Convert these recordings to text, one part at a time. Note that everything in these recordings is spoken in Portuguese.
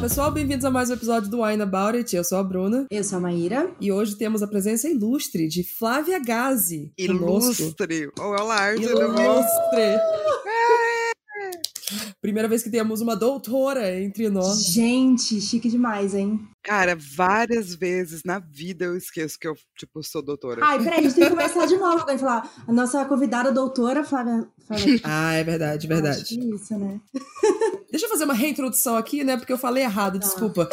Olá pessoal, bem-vindos a mais um episódio do Wine About It. Eu sou a Bruna. Eu sou a Maíra. E hoje temos a presença ilustre de Flávia Gazi. Ilustre. Olá, Ilustre. Primeira vez que temos uma doutora entre nós. Gente, chique demais, hein? Cara, várias vezes na vida eu esqueço que eu, tipo, sou doutora. Ai, peraí, a gente tem que começar de novo. Vai falar, a nossa convidada doutora, Flávia... Flávia... Ah, é verdade, verdade. Acho que isso, né? Deixa eu fazer uma reintrodução aqui, né? Porque eu falei errado, Tá. desculpa.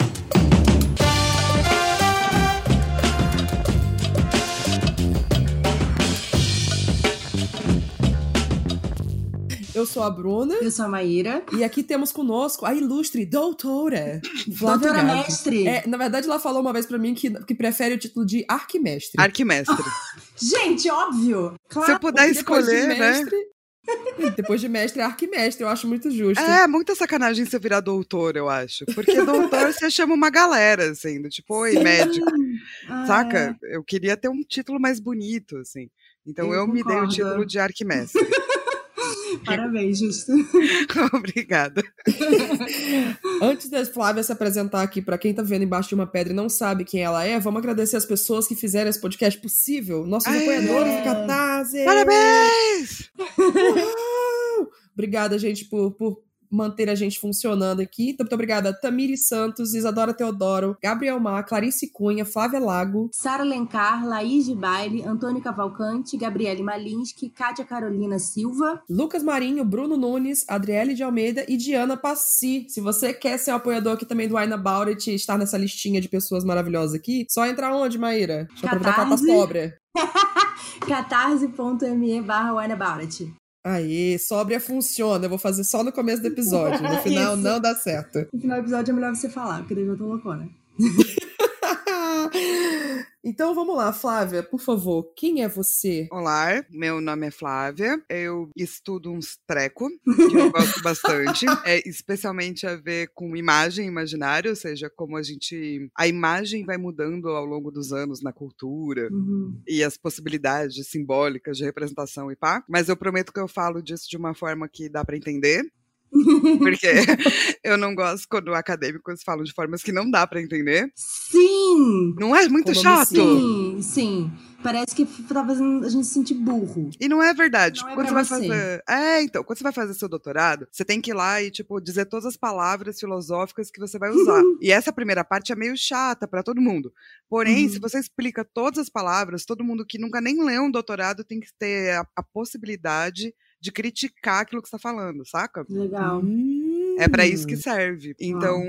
Eu sou a Bruna Eu sou a Maíra. e aqui temos conosco a ilustre doutora Flávia Doutora Gazi. mestre. É, na verdade, ela falou uma vez pra mim que, que prefere o título de arquimestre. Arquimestre. Gente, óbvio. Se eu Claro. puder Depois de escolher, né? mestre, Depois de mestre é arquimestre, eu acho muito justo. É, muita sacanagem você virar doutor, eu acho. Porque doutor você chama uma galera, assim, do tipo, oi, médico. Ah, Saca? Eu queria ter um título mais bonito, assim. Então eu, Eu me dei o título de arquimestre. Parabéns, justo. Obrigada. Antes da Flávia se apresentar aqui pra quem tá vendo embaixo de uma pedra e não sabe quem ela é, vamos agradecer as pessoas que fizeram esse podcast possível. Nossos Aê! apoiadores do Catarse. Parabéns! Obrigada, gente, por, por manter a gente funcionando aqui. Então, muito obrigada Tamiri Santos, Isadora Teodoro, Gabriel Mar, Clarice Cunha, Flávia Lago, Sara Lencar, Laís de Baile, Antônio Cavalcante, Gabriele Malinsky, Kátia Carolina Silva. Lucas Marinho, Bruno Nunes, Adriele de Almeida e Diana Passi. Se você quer ser um apoiador aqui também do Wine About It e estar nessa listinha de pessoas maravilhosas aqui, só entrar onde, Maíra? Deixa eu aproveitar que ela tá sóbria. catarse.me barra Aê, sóbria funciona. Eu vou fazer só no começo do episódio. No final não dá certo. No final do episódio é melhor você falar, porque daí eu tô loucona. então vamos lá, Flávia, por favor, quem é você? Olá, meu nome é Flávia. Eu estudo uns treco, que eu gosto bastante. É especialmente a ver com imagem imaginária, ou seja, como a gente. A imagem vai mudando ao longo dos anos na cultura. Uhum. E as possibilidades simbólicas de representação e pá. Mas eu prometo que eu falo disso de uma forma que dá pra entender. Porque eu não gosto quando acadêmicos falam de formas que não dá pra entender. Sim! Não é muito chato? Sim, sim. Parece que tá fazendo a gente se sentir burro. E não é verdade. Não é quando você vai você. fazer. É, então, quando você vai fazer seu doutorado, você tem que ir lá e, tipo, dizer todas as palavras filosóficas que você vai usar. e essa primeira parte é meio chata pra todo mundo. Porém, Uhum. se você explica todas as palavras, todo mundo que nunca nem leu um doutorado tem que ter a, a possibilidade de criticar aquilo que você tá falando, saca? Legal. É pra isso que Hum. serve. Então,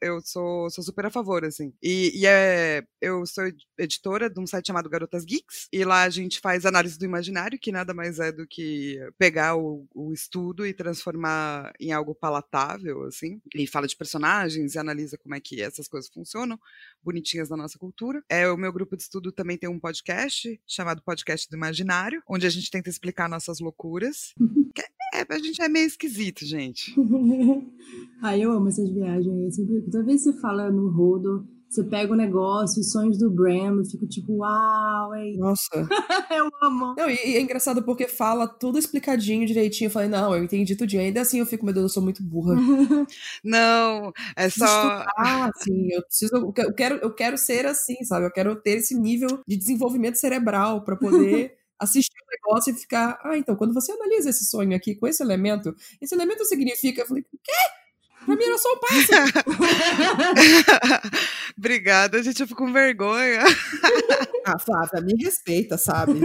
eu sou, sou super a favor, assim. E, e é, eu sou ed- editora de um site chamado Garotas Geeks, e lá a gente faz análise do imaginário, que nada mais é do que pegar o, o estudo e transformar em algo palatável, assim. E fala de personagens e analisa como é que essas coisas funcionam, bonitinhas na nossa cultura. É, o meu grupo de estudo também tem um podcast, chamado Podcast do Imaginário, onde a gente tenta explicar nossas loucuras. É, a gente é meio esquisito, gente. Ai, eu amo essas viagens aí. Sempre, toda vez que você fala no rodo, você pega o negócio, os sonhos do Bram, eu fico tipo, uau, é... Nossa. eu amo. Não, e, e é engraçado porque fala tudo explicadinho, direitinho. Eu falei, não, eu entendi tudinho. Ainda assim eu fico, meu Deus, eu sou muito burra. Não, é só. estudar, assim, eu preciso, eu que- eu quero, eu quero ser assim, sabe? Eu quero ter esse nível de desenvolvimento cerebral pra poder assistir o negócio e ficar, ah, então, quando você analisa esse sonho aqui com esse elemento, esse elemento significa, eu falei, o quê? Pra mim era só um pássaro. Obrigada, gente, eu fico com vergonha. ah, Flávia, me respeita, sabe?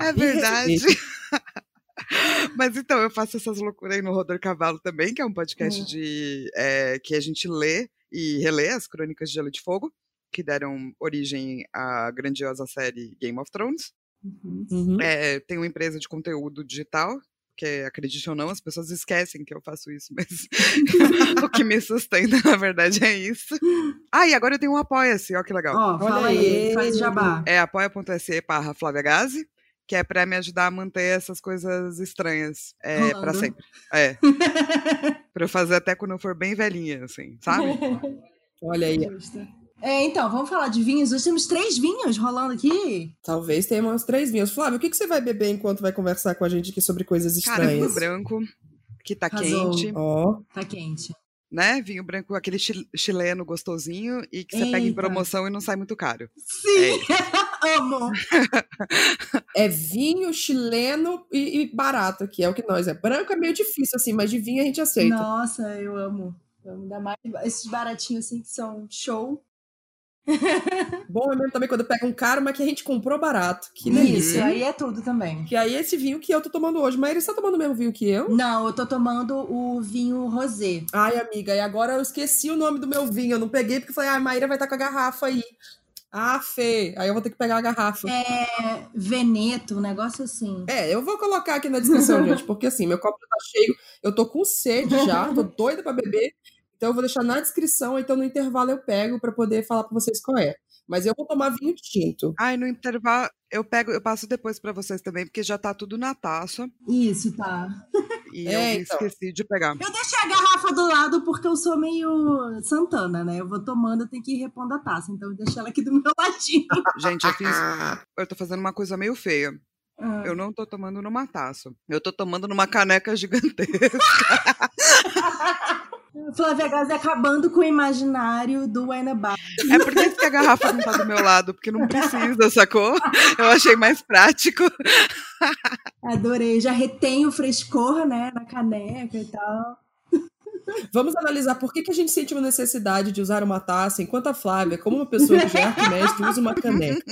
É verdade. Mas então, eu faço essas loucuras aí no Rodor Cavalo também, que é um podcast Hum. de é, que a gente lê e relê as crônicas de Gelo de Fogo, que deram origem à grandiosa série Game of Thrones. Uhum. Uhum. É, tem uma empresa de conteúdo digital, que acredite ou não, as pessoas esquecem que eu faço isso, mas o que me sustenta, na verdade, é isso. Ah, e agora eu tenho um Apoia-se, ó que legal. Ó, fala Olha aí, faz jabá. É apoia.se barra Flávia Gazi, que é pra me ajudar a manter essas coisas estranhas é, pra sempre. É, pra eu fazer até quando eu for bem velhinha, assim, sabe? Olha aí, Justo. É, então, vamos falar de vinhos. Hoje temos três vinhos rolando aqui. talvez tenha uns três vinhos. Flávio, o que, que você vai beber enquanto vai conversar com a gente aqui sobre coisas Cara, vinho estranhas? branco, que tá Arrasou. quente. Ó, Tá quente. né? Vinho branco, aquele chileno gostosinho e que você Eita. pega em promoção e não sai muito caro. Sim, é amo. é vinho chileno e, e, barato aqui, é o que nós é. Branco é meio difícil assim, mas de vinho a gente aceita. Nossa, eu amo. Ainda mais esses baratinhos assim que são show. Bom é mesmo também quando pega um caro, mas que a gente comprou barato. Que delícia. Isso, aí é tudo também. Que aí é esse vinho que eu tô tomando hoje. Mas ele está tomando o mesmo vinho que eu? Não, eu tô tomando o vinho rosé. Ai, amiga, e agora eu esqueci o nome do meu vinho. Eu não peguei porque falei, ah, a Maíra vai estar tá com a garrafa aí. Ah, Fê, aí eu vou ter que pegar a garrafa. É Veneto, um negócio assim. É, eu vou colocar aqui na descrição, gente, porque assim, meu copo tá cheio, eu tô com sede já, tô doida pra beber. Então eu vou deixar na descrição, então no intervalo eu pego para poder falar para vocês qual é. Mas eu vou tomar vinho tinto. Ai, no intervalo eu pego, eu passo depois para vocês também, porque já tá tudo na taça. Isso, tá. E é, eu então. esqueci de pegar. Eu deixei a garrafa do lado porque eu sou meio Santana, né? Eu vou tomando, eu tenho que ir repondo a taça. Então eu deixei ela aqui do meu ladinho. Gente, eu fiz. Eu tô fazendo uma coisa meio feia. Ah. Eu não tô tomando numa taça. Eu tô tomando numa caneca gigantesca. Flávia Gazi acabando com o imaginário do Bar. É por isso que a garrafa não tá do meu lado, porque não precisa, sacou? Eu achei mais prático. Adorei. Já retém o frescor, né, na caneca e tal. Vamos analisar por que, que a gente sente uma necessidade de usar uma taça, enquanto a Flávia, como uma pessoa que já é arquimestre, usa uma caneca.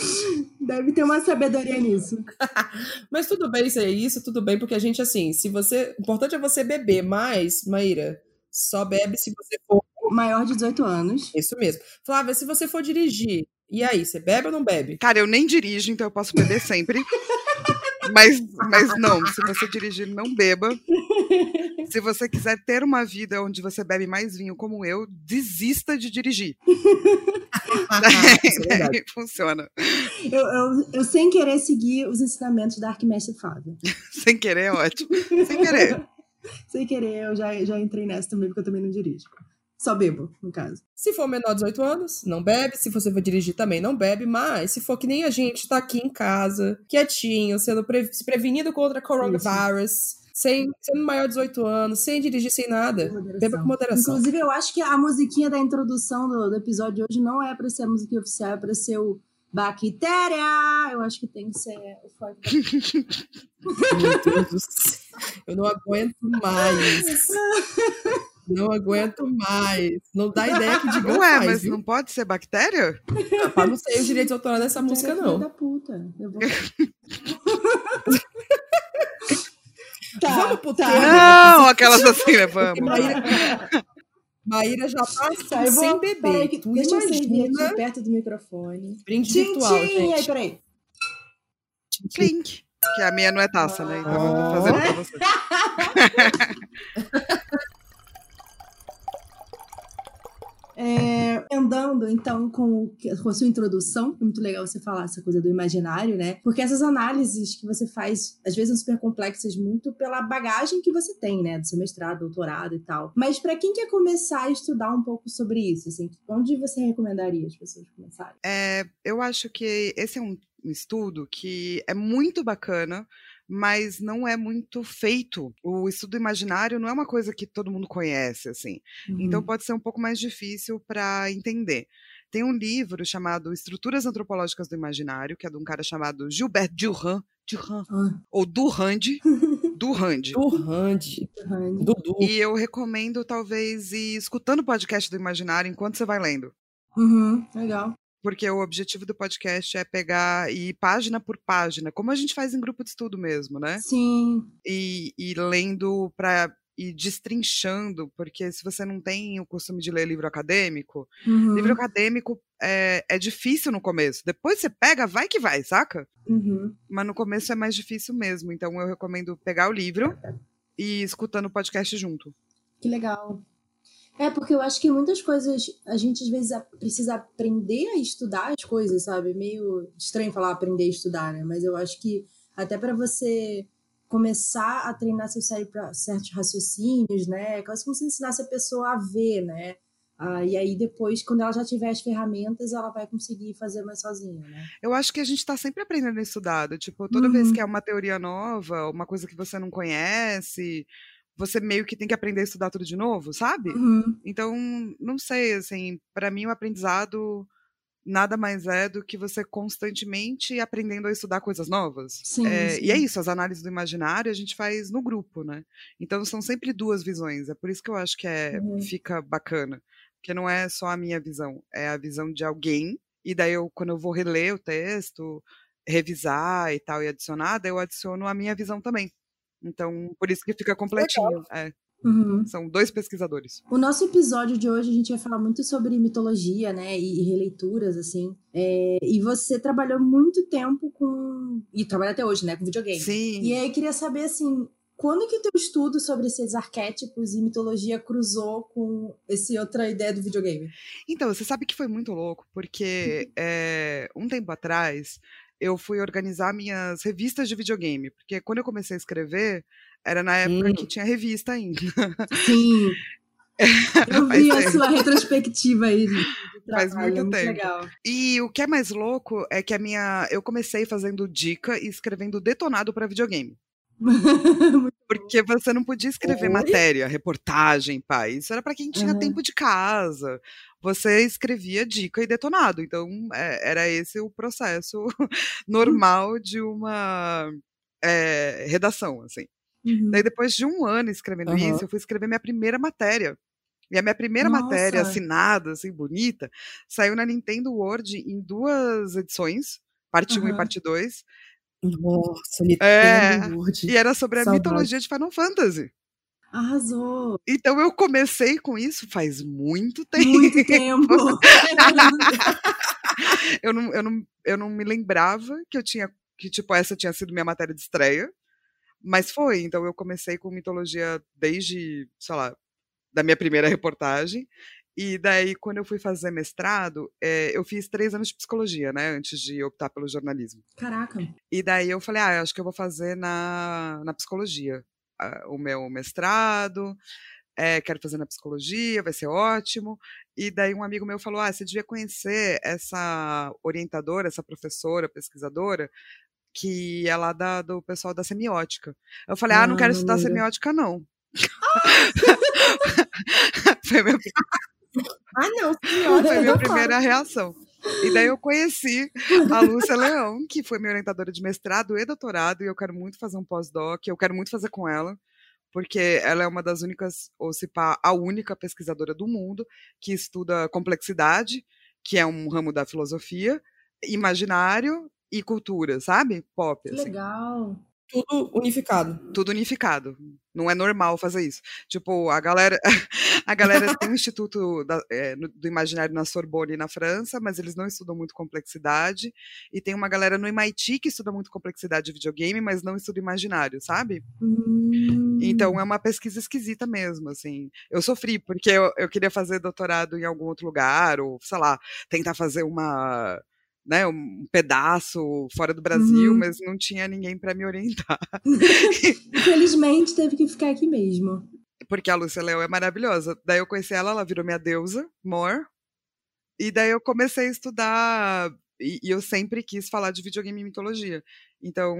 Deve ter uma sabedoria nisso. mas tudo bem se é isso, tudo bem, porque a gente, assim, se você. O importante é você beber, mas, Maíra, só bebe se você for. Maior de 18 anos. Isso mesmo. Flávia, se você for dirigir, e aí, você bebe ou não bebe? Cara, eu nem dirijo, então eu posso beber sempre. mas, mas não, se você dirigir, não beba. Se você quiser ter uma vida onde você bebe mais vinho como eu, desista de dirigir. daí, daí funciona. Eu, eu, eu, sem querer seguir os ensinamentos da Arquimestre Fábio. sem querer é ótimo. Sem querer. sem querer, eu já, já entrei nessa também, porque eu também não dirijo. Só bebo, no caso. Se for menor de 18 anos, não bebe. Se você for dirigir também, não bebe. Mas se for que nem a gente tá aqui em casa, quietinho, sendo pre prevenido contra coronavírus. Isso sem sendo maior de 18 anos, sem dirigir, sem nada. Beba com moderação. Inclusive, eu acho que a musiquinha da introdução do, do episódio de hoje não é para ser a musiquinha oficial, é para ser o Bactéria! Eu acho que tem que ser o forte. Meu Deus do céu. Eu não aguento mais. Não aguento mais. Não dá ideia que diga Ué, faz, mas viu? não pode ser bactéria? Rapaz, não sei os direitos autorais dessa música, não. Da puta. Eu vou... Tá, vamos pro tá. Não, aquelas assim, né? Vamos. Maíra, Maíra já tá assim, vou, sem beber. Que, tu deixa imagina... eu aqui perto do microfone. Brinde tchim, virtual, tchim, gente. Aí, peraí. Clink. Que a minha não é taça, né? Então eu tô fazendo pra você. É, andando, então, com, com a sua introdução, é muito legal você falar essa coisa do imaginário, né? Porque essas análises que você faz, às vezes, são super complexas muito pela bagagem que você tem, né? Do seu mestrado, doutorado e tal. Mas para quem quer começar a estudar um pouco sobre isso, assim, onde você recomendaria as pessoas começarem? É, eu acho que esse é um estudo que é muito bacana mas não é muito feito. O estudo imaginário não é uma coisa que todo mundo conhece, assim. Então uhum. Então pode ser um pouco mais difícil para entender. Tem um livro chamado Estruturas Antropológicas do Imaginário, que é de um cara chamado Gilbert Durand, Durand ah. ou Durand, Durand. Durand. Dudu. E eu recomendo, talvez, ir escutando o podcast do Imaginário enquanto você vai lendo. Uhum, legal porque o objetivo do podcast é pegar e ir página por página, como a gente faz em grupo de estudo mesmo, né? Sim. E, e lendo para ir destrinchando, porque se você não tem o costume de ler livro acadêmico, uhum. livro acadêmico é, é difícil no começo. Depois você pega, vai que vai, saca? Uhum. Mas no começo é mais difícil mesmo. Então eu recomendo pegar o livro e escutando o podcast junto. Que legal. É, porque eu acho que muitas coisas a gente às vezes precisa aprender a estudar as coisas, sabe? Meio estranho falar aprender a estudar, né? Mas eu acho que até para você começar a treinar seu cérebro para certos raciocínios, né? É quase como se ensinasse a pessoa a ver, né? Ah, e aí depois, quando ela já tiver as ferramentas, ela vai conseguir fazer mais sozinha, né? Eu acho que a gente está sempre aprendendo a estudar. Tipo, toda uhum. vez que é uma teoria nova, uma coisa que você não conhece, você meio que tem que aprender a estudar tudo de novo, sabe? Uhum. Então, não sei, assim, para mim o aprendizado nada mais é do que você constantemente aprendendo a estudar coisas novas. Sim, É, sim. E é isso, as análises do imaginário a gente faz no grupo, né? Então são sempre duas visões. É por isso que eu acho que é, Uhum. fica bacana. Porque não é só a minha visão, é a visão de alguém. E daí eu, quando eu vou reler o texto, revisar e tal, e adicionar, daí eu adiciono a minha visão também. Então, por isso que fica completinho. É, Uhum. são dois pesquisadores. O nosso episódio de hoje a gente vai falar muito sobre mitologia, né, e releituras, assim. É, e você trabalhou muito tempo com. E trabalha até hoje, né, com videogame. Sim. E aí eu queria saber, assim, quando que o teu estudo sobre esses arquétipos e mitologia cruzou com essa outra ideia do videogame? Então, você sabe que foi muito louco, porque é, um tempo atrás eu fui organizar minhas revistas de videogame, porque quando eu comecei a escrever, era na época Hum. que tinha revista ainda. Sim. Eu Faz vi a sua retrospectiva aí de, Faz trabalho, muito tempo. legal. E o que é mais louco é que a minha. Eu comecei fazendo dica e escrevendo detonado para videogame. Porque você não podia escrever Oi? matéria, reportagem, pai. Isso era para quem tinha Aham. tempo de casa. Você escrevia dica e detonado. Então, é, era esse o processo normal de uma é, redação, assim. Uhum. Daí, depois de um ano escrevendo Aham. isso, eu fui escrever minha primeira matéria. E a minha primeira matéria, Nossa. assinada, assim, bonita, saiu na Nintendo World em duas edições, parte 1 e Aham. parte 2. Nossa, Nintendo É, Word. E era sobre a Saudade. mitologia de Final Fantasy. Arrasou. Então eu comecei com isso faz muito tempo. Muito tempo. eu, não, eu, não, eu não me lembrava que eu tinha. Que, tipo, essa tinha sido minha matéria de estreia. Mas foi. Então eu comecei com mitologia desde, sei lá, da minha primeira reportagem. E daí, quando eu fui fazer mestrado, eh, eu fiz três anos de psicologia, né? Antes de optar pelo jornalismo. Caraca. E daí eu falei, ah, eu acho que eu vou fazer na, na psicologia ah, o meu mestrado, eh, quero fazer na psicologia, vai ser ótimo. E daí um amigo meu falou, ah, você devia conhecer essa orientadora, essa professora, pesquisadora, que é lá da, do pessoal da semiótica. Eu falei, ah, não Ah, quero estudar semiótica, não. Foi a minha Ah, não, foi a minha primeira reação. E daí eu conheci a Lúcia Leão, que foi minha orientadora de mestrado e doutorado, e eu quero muito fazer um pós-doc, eu quero muito fazer com ela, porque ela é uma das únicas, ou se pá, a única pesquisadora do mundo que estuda complexidade, que é um ramo da filosofia, imaginário e cultura, sabe? Pop, Que assim legal. Tudo unificado. tudo unificado. Não é normal fazer isso. Tipo, a galera, a galera tem um instituto da- é, do imaginário na Sorbonne, na França, mas eles não estudam muito complexidade. E tem uma galera no MIT que estuda muito complexidade de videogame, mas não estuda imaginário, sabe? Hum. Então é uma pesquisa esquisita mesmo, assim. Eu sofri porque eu, eu queria fazer doutorado em algum outro lugar, ou sei lá, tentar fazer uma né, um pedaço fora do Brasil, Uhum. mas não tinha ninguém para me orientar. Infelizmente teve que ficar aqui mesmo. Porque a Lúcia Leão é maravilhosa. Daí eu conheci ela, ela virou minha deusa, More. E daí eu comecei a estudar. E, e eu sempre quis falar de videogame e mitologia. Então,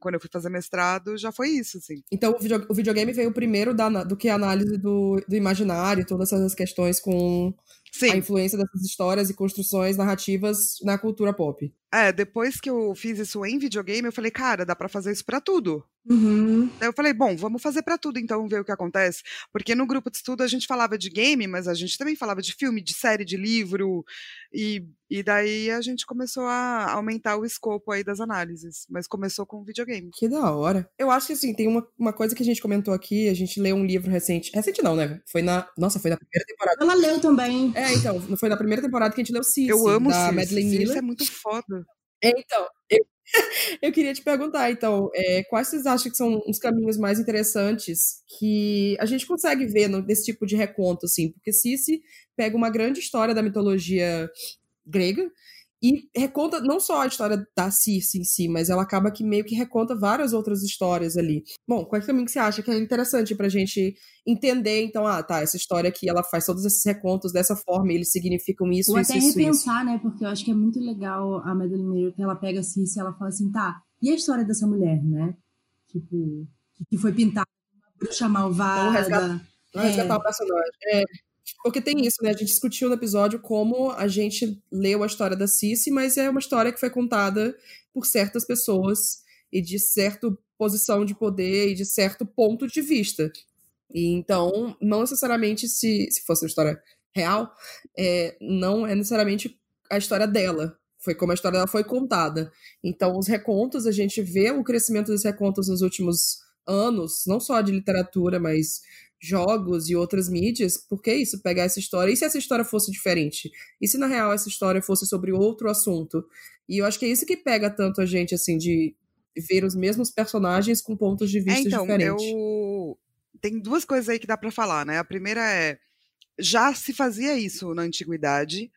quando eu fui fazer mestrado, já foi isso, assim. Então, o, video- o videogame veio primeiro da, do que a análise do, do imaginário, todas essas questões com a Sim, influência dessas histórias e construções narrativas na cultura pop. é, depois que eu fiz isso em videogame, eu falei, cara, dá pra fazer isso pra tudo. Uhum. Daí eu falei, bom, vamos fazer pra tudo então, ver o que acontece. Porque no grupo de estudo a gente falava de game, mas a gente também falava de filme, de série, de livro. E, e daí a gente começou a aumentar o escopo aí das análises. Mas começou com videogame. Que da hora. Eu acho que, assim, tem uma, uma coisa que a gente comentou aqui, a gente leu um livro recente. Recente não, né? Foi na... Nossa, foi na primeira temporada. Ela leu também. É, então, foi na primeira temporada que a gente leu Cici, eu amo da. Madeleine Miller. é muito foda. É, Então, eu, eu queria te perguntar, então, é, quais vocês acham que são os caminhos mais interessantes que a gente consegue ver no- nesse tipo de reconto, assim? Porque Cici pega uma grande história da mitologia grega e reconta não só a história da Circe em si, mas ela acaba que meio que reconta várias outras histórias ali. Bom, qual é o caminho que você acha que é interessante pra gente entender, então, ah, tá, essa história aqui, ela faz todos esses recontos dessa forma, e eles significam isso, Ou isso, até isso, isso. repensar, né? Porque eu acho que é muito legal a Madeline Miller, que ela pega assim, se ela fala assim, tá, e a história dessa mulher, né? Tipo, que foi pintada bruxa malvada. Vamos resgatar, vamos resgatar é. o personagem. É. Porque tem isso, né? A gente discutiu no episódio como a gente leu a história da Cici, mas é uma história que foi contada por certas pessoas e de certa posição de poder e de certo ponto de vista. E então, não necessariamente se, se fosse uma história real, é, não é necessariamente a história dela. Foi como a história dela foi contada. Então, os recontos, a gente vê o crescimento dos recontos nos últimos anos, não só de literatura, mas jogos e outras mídias, porque é isso, pegar essa história. E se essa história fosse diferente? E se na real essa história fosse sobre outro assunto? E eu acho que é isso que pega tanto a gente, assim, de ver os mesmos personagens com pontos de vista é, então, diferentes. Eu... Tem duas coisas aí que dá para falar, né? A primeira é. Já se fazia isso na antiguidade,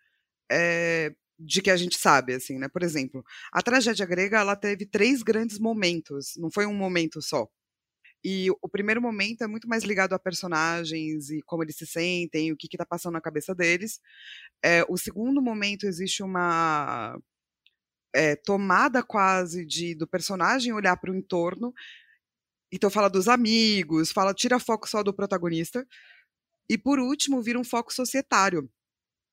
é, de que a gente sabe, assim, né? Por exemplo, a tragédia grega ela teve três grandes momentos, não foi um momento só. E o primeiro momento é muito mais ligado a personagens e como eles se sentem, o que está passando na cabeça deles. É, o segundo momento existe uma é, tomada quase de do personagem olhar para o entorno. Então fala dos amigos, fala tira foco só do protagonista. E por último vira um foco societário.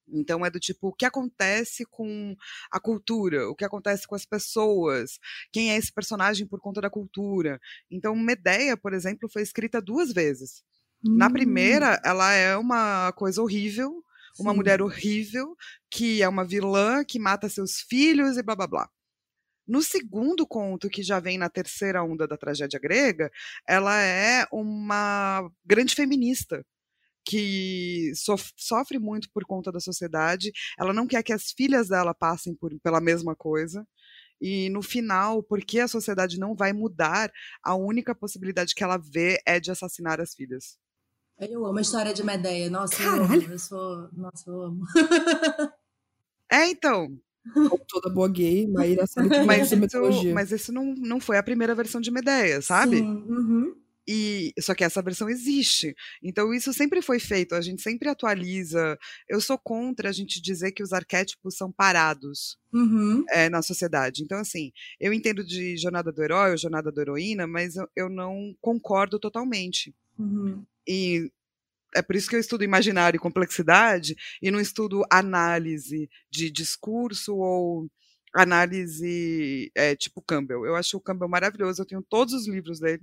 Então é do tipo, o que acontece com a cultura, o que acontece com as pessoas, quem é esse personagem por conta da cultura. Então, Medeia, por exemplo, foi escrita duas vezes. Hum. Na primeira, ela é uma coisa horrível, uma Sim. mulher horrível, que é uma vilã, que mata seus filhos e blá blá blá. No segundo conto, que já vem na terceira onda da tragédia grega, ela é uma grande feminista que sofre muito por conta da sociedade. Ela não quer que as filhas dela passem por, pela mesma coisa. E no final, porque a sociedade não vai mudar, a única possibilidade que ela vê é de assassinar as filhas. Eu amo a história de Medeia. Nossa, eu amo. Eu sou... Nossa, eu amo. é, então. Toda boa gay, Maíra sabe mas, isso, mas isso não, não foi a primeira versão de Medeia, sabe? Sim, uhum. E só que essa versão existe. Então isso sempre foi feito, a gente sempre atualiza. Eu sou contra a gente dizer que os arquétipos são parados uhum. é, na sociedade. Então, assim, eu entendo de jornada do herói ou jornada da heroína, mas eu, eu não concordo totalmente. Uhum. E é por isso que eu estudo imaginário e complexidade e não estudo análise de discurso ou análise é, tipo Campbell. Eu acho o Campbell maravilhoso, eu tenho todos os livros dele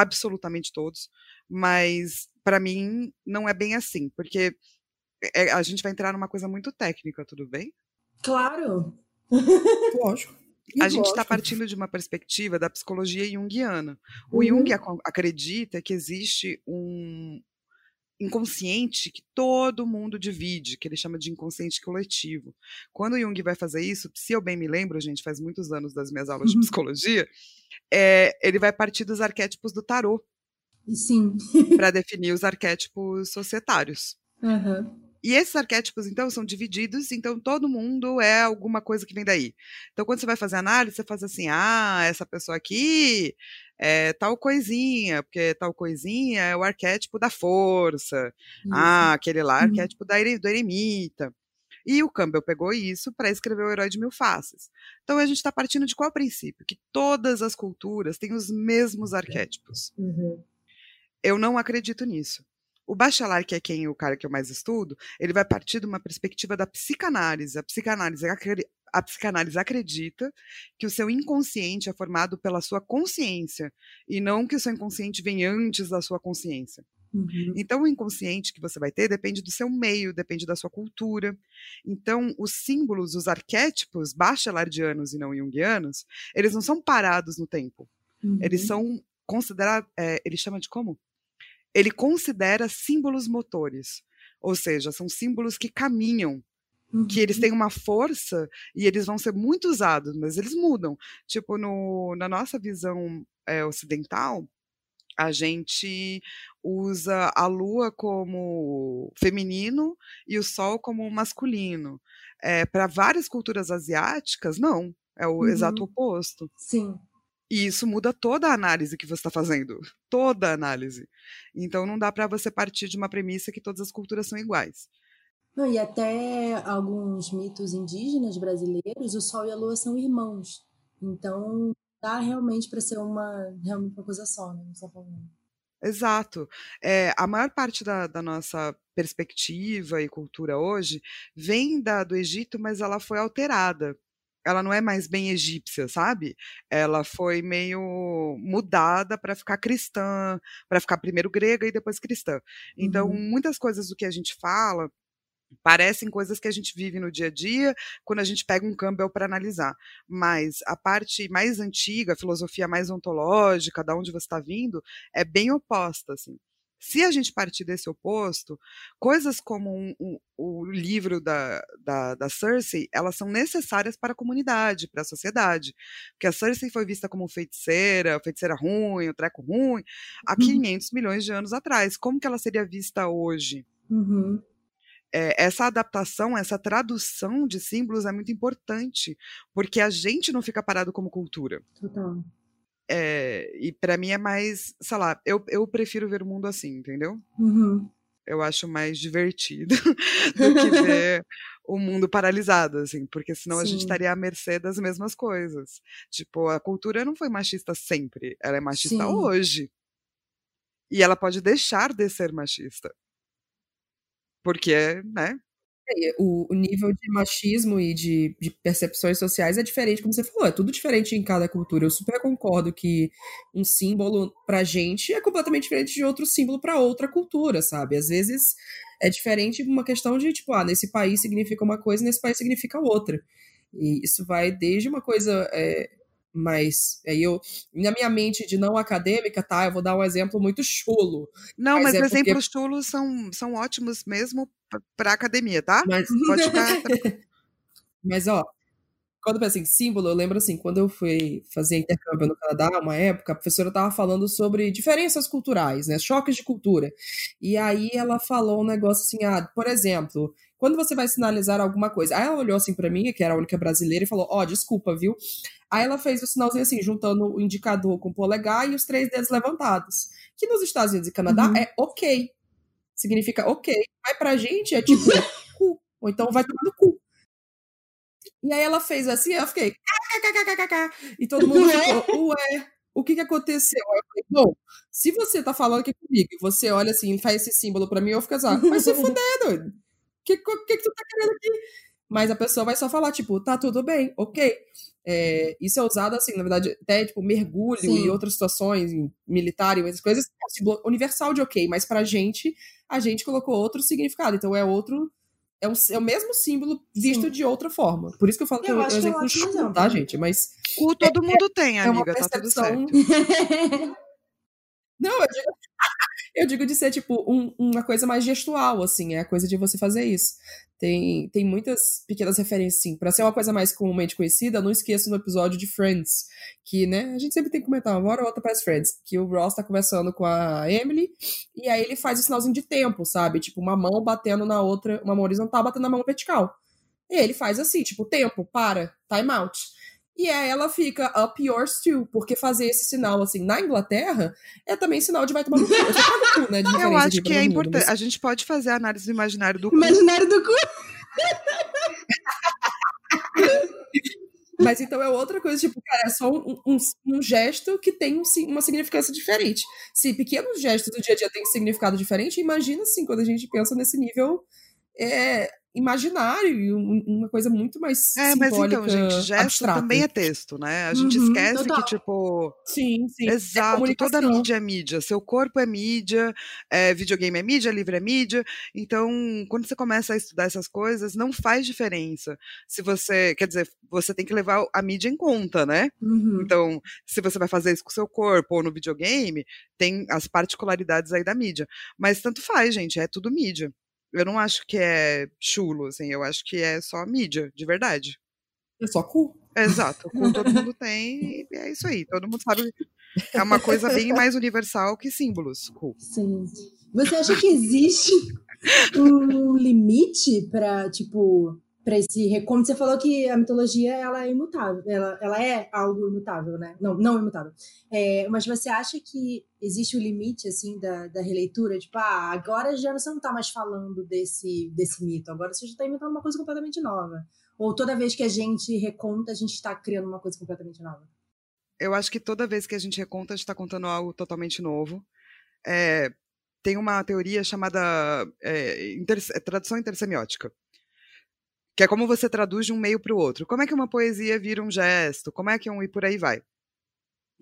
absolutamente todos, mas para mim não é bem assim, porque é, a gente vai entrar numa coisa muito técnica, tudo bem? Claro. Lógico. A gente está partindo de uma perspectiva da psicologia junguiana. O uhum. Jung acredita que existe um inconsciente que todo mundo divide, que ele chama de inconsciente coletivo. Quando o Jung vai fazer isso, se eu bem me lembro, gente, faz muitos anos das minhas aulas de uhum. psicologia, é, ele vai partir dos arquétipos do tarô. Sim. para definir os arquétipos societários. Uhum. E esses arquétipos, então, são divididos, então todo mundo é alguma coisa que vem daí. Então, quando você vai fazer análise, você faz assim: ah, essa pessoa aqui é tal coisinha, porque tal coisinha é o arquétipo da força. Isso. Ah, aquele lá, uhum. arquétipo da, do eremita. E o Campbell pegou isso para escrever o Herói de Mil Faces. Então a gente está partindo de qual princípio? Que todas as culturas têm os mesmos arquétipos. Uhum. Eu não acredito nisso. O Bachelard, que é quem o cara que eu mais estudo, ele vai partir de uma perspectiva da psicanálise. A psicanálise, a psicanálise acredita que o seu inconsciente é formado pela sua consciência e não que o seu inconsciente vem antes da sua consciência. Uhum. Então, o inconsciente que você vai ter depende do seu meio, depende da sua cultura. Então, os símbolos, os arquétipos bachelardianos e não junguianos, eles não são parados no tempo. Uhum. Eles são considerados. É, ele chama de como? Ele considera símbolos motores. Ou seja, são símbolos que caminham Uhum. que eles uhum. têm uma força e eles vão ser muito usados, mas eles mudam. Tipo, no, na nossa visão é, ocidental, a gente usa a lua como feminino e o sol como masculino. É, Para várias culturas asiáticas, não. É o uhum. exato oposto. Sim. E isso muda toda a análise que você está fazendo. Toda a análise. Então não dá para você partir de uma premissa que todas as culturas são iguais. Não, e até alguns mitos indígenas brasileiros, o Sol e a Lua são irmãos. Então, dá realmente para ser uma, realmente uma coisa só, né? Você tá falando. Exato. É, a maior parte da, da, nossa perspectiva e cultura hoje vem da, do Egito, mas ela foi alterada. Ela não é mais bem egípcia, sabe? Ela foi meio mudada para ficar cristã, para ficar primeiro grega e depois cristã. Então, uhum. muitas coisas do que a gente fala parecem coisas que a gente vive no dia a dia quando a gente pega um Campbell para analisar. Mas a parte mais antiga, a filosofia mais ontológica, da onde você está vindo, é bem oposta, assim. Se a gente partir desse oposto, coisas como um, um, o livro da, da, da, Cersei, elas são necessárias para a comunidade, para a sociedade. Porque a Cersei foi vista como feiticeira, feiticeira ruim, o treco ruim, há 500 uhum. milhões de anos atrás. Como que ela seria vista hoje? Uhum é, essa adaptação, essa tradução de símbolos é muito importante, porque a gente não fica parado como cultura. Total. É, e para mim é mais, sei lá, eu, eu prefiro ver o mundo assim, entendeu? Uhum. Eu acho mais divertido do que ver o mundo paralisado, assim, porque senão Sim. a gente estaria à mercê das mesmas coisas. Tipo, a cultura não foi machista sempre, ela é machista Sim. hoje. E ela pode deixar de ser machista. Porque, né? É, o, nível de machismo e de, de, percepções sociais é diferente, como você falou, é tudo diferente em cada cultura. Eu super concordo que um símbolo pra gente é completamente diferente de outro símbolo para outra cultura, sabe? Às vezes é diferente uma questão de, tipo, ah, nesse país significa uma coisa, nesse país significa outra. E isso vai desde uma coisa é, mas aí eu, na minha mente de não acadêmica, tá? Eu vou dar um exemplo muito chulo. Não, mas, mas é exemplos porque... chulos são, são ótimos mesmo para academia, tá? Mas... Pode ficar. mas, ó, quando eu penso em símbolo, eu lembro assim, quando eu fui fazer intercâmbio no Canadá, uma época, a professora estava falando sobre diferenças culturais, né? Choques de cultura. E aí ela falou um negócio assim, ah, por exemplo, quando você vai sinalizar alguma coisa. Aí ela olhou assim para mim, que era a única brasileira, e falou: Ó, oh, desculpa, viu? Aí ela fez o sinalzinho assim, juntando o indicador com o polegar e os três dedos levantados. Que nos Estados Unidos e Canadá uhum. é ok. Significa ok. Mas pra gente é tipo cu. Ou então vai tomar no cu. E aí ela fez assim, eu fiquei. E todo mundo ficou, ué, o que que aconteceu? Aí eu falei, bom, se você tá falando aqui comigo e você olha assim, faz esse símbolo pra mim, eu fico assim, vai se fuder, doido que, que, que tu tá querendo aqui? Mas a pessoa vai só falar, tipo, tá tudo bem, ok. É, isso é usado, assim, na verdade, até, tipo, mergulho Sim. e outras situações, militar e essas coisas, é um símbolo universal de ok, mas pra gente, a gente colocou outro significado, então é outro, é, um, é o mesmo símbolo visto Sim. de outra forma. Por isso que eu falo eu que é um exemplo chulo, tá, gente? Mas... Cu todo é, mundo tem, amiga, é tá tudo certo. Não, eu digo... Eu digo de ser, tipo, um, uma coisa mais gestual, assim, é a coisa de você fazer isso. Tem, tem muitas pequenas referências, sim. Pra ser uma coisa mais comumente conhecida, não esqueça no episódio de Friends, que, né, a gente sempre tem que comentar uma hora ou outra para Friends, que o Ross tá conversando com a Emily, e aí ele faz o sinalzinho de tempo, sabe? Tipo, uma mão batendo na outra, uma mão horizontal batendo na mão vertical. E ele faz assim, tipo, tempo, para, time out. E aí ela fica up yours too, porque fazer esse sinal assim na Inglaterra é também sinal de vai tomar no cu. Eu, cu, né, Eu acho que é importante. Mas... A gente pode fazer a análise do imaginário do cu. Imaginário do cu. Mas então é outra coisa, tipo, cara, é só um, um, um gesto que tem um, uma significância diferente. Se pequenos gestos do dia a dia têm significado diferente, imagina assim, quando a gente pensa nesse nível é, imaginário e uma coisa muito mais É, mas então, gente, gesto abstrata. também é texto, né? A gente uhum, esquece total. que, tipo... Sim, sim. É Exato, é toda mídia é mídia. Seu corpo é mídia, é, videogame é mídia, livro é mídia. Então, quando você começa a estudar essas coisas, não faz diferença. Se você... Quer dizer, você tem que levar a mídia em conta, né? Uhum. Então, se você vai fazer isso com o seu corpo ou no videogame, tem as particularidades aí da mídia. Mas tanto faz, gente, é tudo mídia. Eu não acho que é chulo, assim, eu acho que é só mídia, de verdade. É só cu. Exato, cu todo mundo tem, e é isso aí. Todo mundo sabe. É uma coisa bem mais universal que símbolos. Cu. Sim. Você acha que existe um limite para, tipo, para esse como você falou que a mitologia ela é imutável ela, ela é algo imutável né? Não não imutável. É, mas você acha que existe o um limite assim da, da releitura? Tipo ah agora já você não está mais falando desse desse mito agora você já está inventando uma coisa completamente nova. Ou toda vez que a gente reconta a gente está criando uma coisa completamente nova? Eu acho que toda vez que a gente reconta a gente está contando algo totalmente novo. É, tem uma teoria chamada é, inter, tradução intersemiótica, que é como você traduz de um meio para o outro. Como é que uma poesia vira um gesto? Como é que um e por aí vai?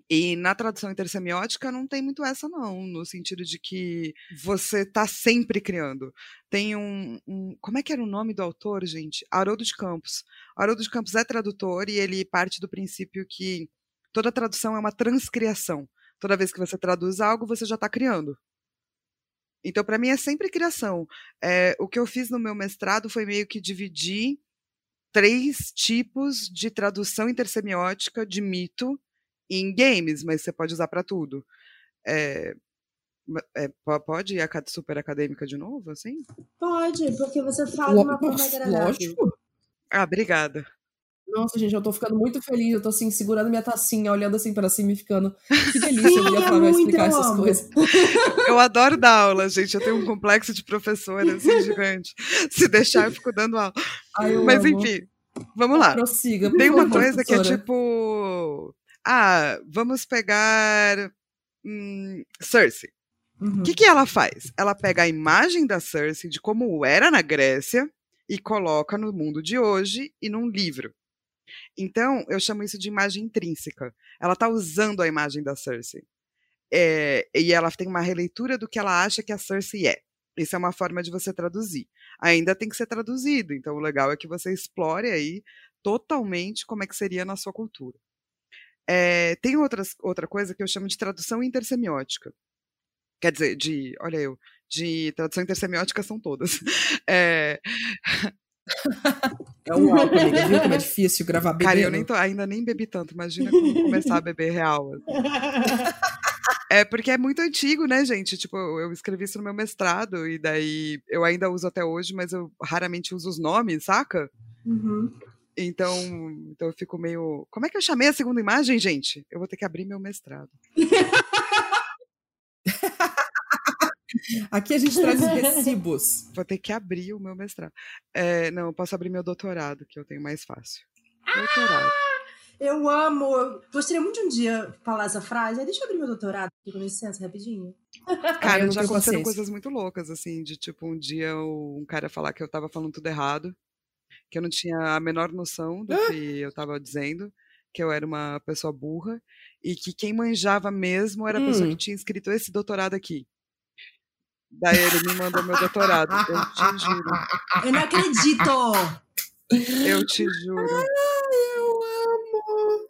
E na tradução intersemiótica não tem muito essa, não, no sentido de que você está sempre criando. Tem um, um, Como é que era o nome do autor, gente? Haroldo de Campos. Haroldo de Campos é tradutor e ele parte do princípio que toda tradução é uma transcriação. Toda vez que você traduz algo, você já está criando. Então, para mim, é sempre criação. É, o que eu fiz no meu mestrado foi meio que dividir três tipos de tradução intersemiótica de mito em games, mas você pode usar para tudo. É, é, pode ir a super acadêmica de novo, assim? Pode, porque você fala uma forma agradável. Lógico. Ah, obrigada. Nossa, gente, eu tô ficando muito feliz. Eu tô assim, segurando minha tacinha, olhando assim para cima e ficando. Que delícia Sim, eu ia é explicar essas amo. coisas. Eu adoro dar aula, gente. Eu tenho um complexo de professora, assim, gigante. Se deixar, eu fico dando aula. Ai, Mas amo. enfim, vamos lá. Prossiga. Tem uma coisa professora. que é tipo ah, vamos pegar hum, Cersei. O uhum. que, que ela faz? Ela pega a imagem da Cersei de como era na Grécia e coloca no mundo de hoje e num livro. Então, eu chamo isso de imagem intrínseca. Ela está usando a imagem da Cersei. É, e ela tem uma releitura do que ela acha que a Cersei é. Isso é uma forma de você traduzir. Ainda tem que ser traduzido, então o legal é que você explore aí totalmente como é que seria na sua cultura. É, tem outras, outra coisa que eu chamo de tradução intersemiótica. Quer dizer, de. Olha eu. De tradução intersemiótica são todas. É, é um álcool, amiga. Viu como é difícil gravar bebendo? Cara, eu nem tô, ainda nem bebi tanto. Imagina como começar a beber real. Assim. É porque é muito antigo, né, gente? Tipo, eu escrevi isso no meu mestrado e daí eu ainda uso até hoje, mas eu raramente uso os nomes, saca? Uhum. Então, então eu fico meio. Como é que eu chamei a segunda imagem, gente? Eu vou ter que abrir meu mestrado. Aqui a gente traz os recibos. Vou ter que abrir o meu mestrado. É, não, eu posso abrir meu doutorado, que eu tenho mais fácil. Doutorado. Ah, eu amo. Eu gostaria muito de um dia falar essa frase. Deixa eu abrir meu doutorado, com licença, rapidinho. Cara, já aconteceram coisas muito loucas, assim, de tipo, um dia um cara falar que eu tava falando tudo errado que eu não tinha a menor noção do ah! que eu estava dizendo, que eu era uma pessoa burra, e que quem manjava mesmo era a pessoa que hum. tinha escrito esse doutorado aqui. Daí ele me mandou meu doutorado, eu te juro. Eu não acredito! Eu te juro. Ai, eu amo!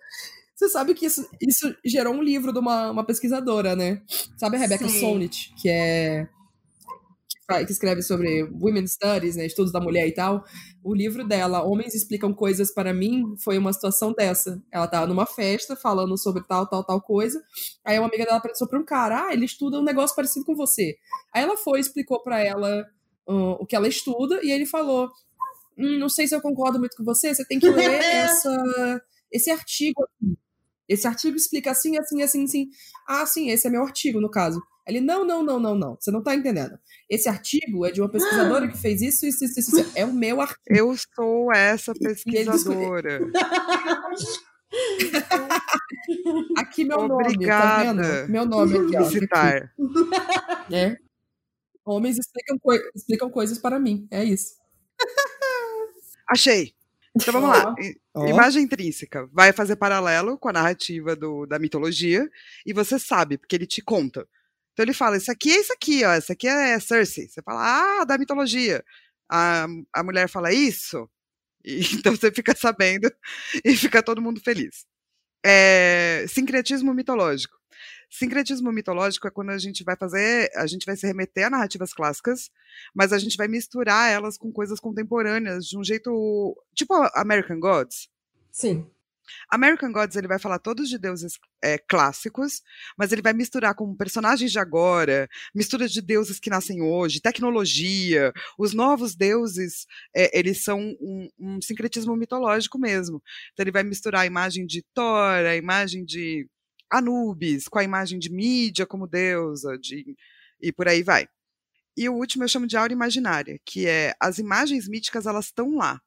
Você sabe que isso, isso gerou um livro de uma, uma pesquisadora, né? Sabe a Rebecca Solnit, que é que escreve sobre Women Studies, né, estudos da mulher e tal, o livro dela, Homens Explicam Coisas para Mim, foi uma situação dessa. Ela tava numa festa falando sobre tal, tal, tal coisa. Aí uma amiga dela pensou para um cara, ah, ele estuda um negócio parecido com você. Aí ela foi explicou para ela uh, o que ela estuda e ele falou, hum, não sei se eu concordo muito com você, você tem que ler essa, esse artigo aqui. Esse artigo explica assim, assim, assim, assim. Ah, sim, esse é meu artigo, no caso. Ele, não, não, não, não, não. Você não está entendendo. Esse artigo é de uma pesquisadora que fez isso, isso, isso, isso. É o meu artigo. Eu sou essa pesquisadora. aqui meu Obrigada. nome, tá vendo? Meu nome aqui, ó. Citar. É. Homens explicam, coi explicam coisas para mim. É isso. Achei. Então vamos lá. Oh. Imagem intrínseca. Vai fazer paralelo com a narrativa do, da mitologia e você sabe, porque ele te conta. Então ele fala: Isso aqui é isso aqui, ó. Isso aqui é Cersei. Você fala: Ah, da mitologia. A, a mulher fala isso. E, então você fica sabendo e fica todo mundo feliz. É, sincretismo mitológico. Sincretismo mitológico é quando a gente vai fazer, a gente vai se remeter a narrativas clássicas, mas a gente vai misturar elas com coisas contemporâneas de um jeito tipo American Gods. Sim. American Gods ele vai falar todos de deuses é, clássicos, mas ele vai misturar com personagens de agora, mistura de deuses que nascem hoje, tecnologia. Os novos deuses é, eles são um, um, sincretismo mitológico mesmo. Então ele vai misturar a imagem de Thor, a imagem de Anubis, com a imagem de Mídia como deusa, de, e por aí vai. E o último eu chamo de aura imaginária, que é as imagens míticas elas estão lá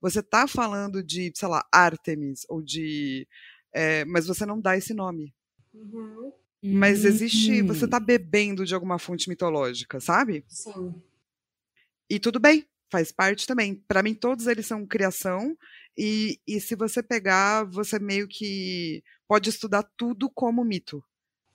você tá falando de, sei lá, Artemis ou de. É, mas você não dá esse nome. Uhum. Mas existe. Você Hum. tá bebendo de alguma fonte mitológica, sabe? Sim. E tudo bem, faz parte também. Pra mim, todos eles são criação. E, e se você pegar, você meio que pode estudar tudo como mito.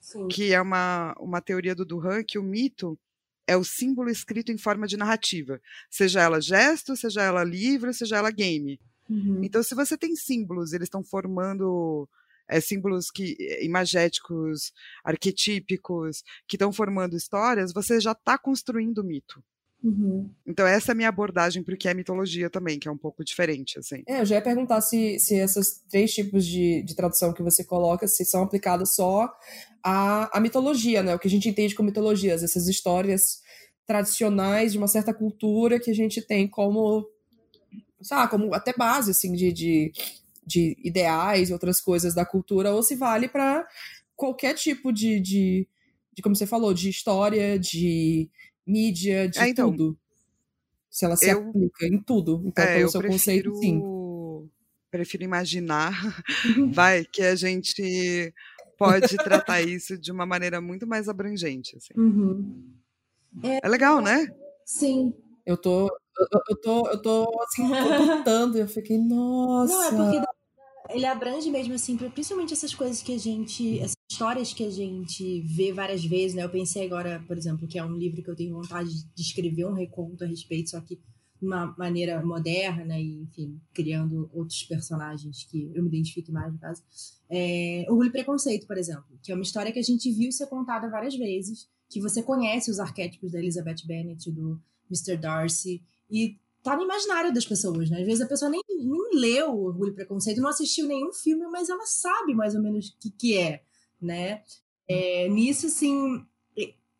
Sim. Que é uma, uma teoria do Duhan que o mito é o símbolo escrito em forma de narrativa. Seja ela gesto, seja ela livro, seja ela game. Uhum. Então, se você tem símbolos, eles estão formando é, símbolos que eh, imagéticos, arquetípicos, que estão formando histórias, você já está construindo mito. Uhum. Então, essa é a minha abordagem para o que é mitologia também, que é um pouco diferente, assim. É, eu já ia perguntar se, se esses três tipos de, de tradução que você coloca, se são aplicadas só à, à mitologia, né? O que a gente entende como mitologias, essas histórias tradicionais de uma certa cultura que a gente tem como, sabe, como até base, assim, de, de, de ideais e outras coisas da cultura, ou se vale para qualquer tipo de, de, de, como você falou, de história, de mídia, de É, então, tudo. Se ela se eu- aplica em tudo. Então, É, pelo eu seu prefiro, conceito, sim. prefiro imaginar, vai, que a gente pode tratar isso de uma maneira muito mais abrangente, assim. Uhum. É legal, né? Sim. Eu tô, eu, eu tô, eu tô assim, contando, eu fiquei, nossa. Não, é porque dá- ele abrange mesmo, assim, principalmente essas coisas que a gente. Essas histórias que a gente vê várias vezes, né? Eu pensei agora, por exemplo, que é um livro que eu tenho vontade de escrever um reconto a respeito, só que de uma maneira moderna e, enfim, criando outros personagens que eu me identifique mais, no caso. É, Orgulho e Preconceito, por exemplo, que é uma história que a gente viu ser contada várias vezes, que você conhece os arquétipos da Elizabeth Bennet, do Mr. Darcy, e tá no imaginário das pessoas, né? Às vezes a pessoa nem, nem leu Orgulho e Preconceito, não assistiu nenhum filme, mas ela sabe mais ou menos o que, que é, né? É, nisso, assim,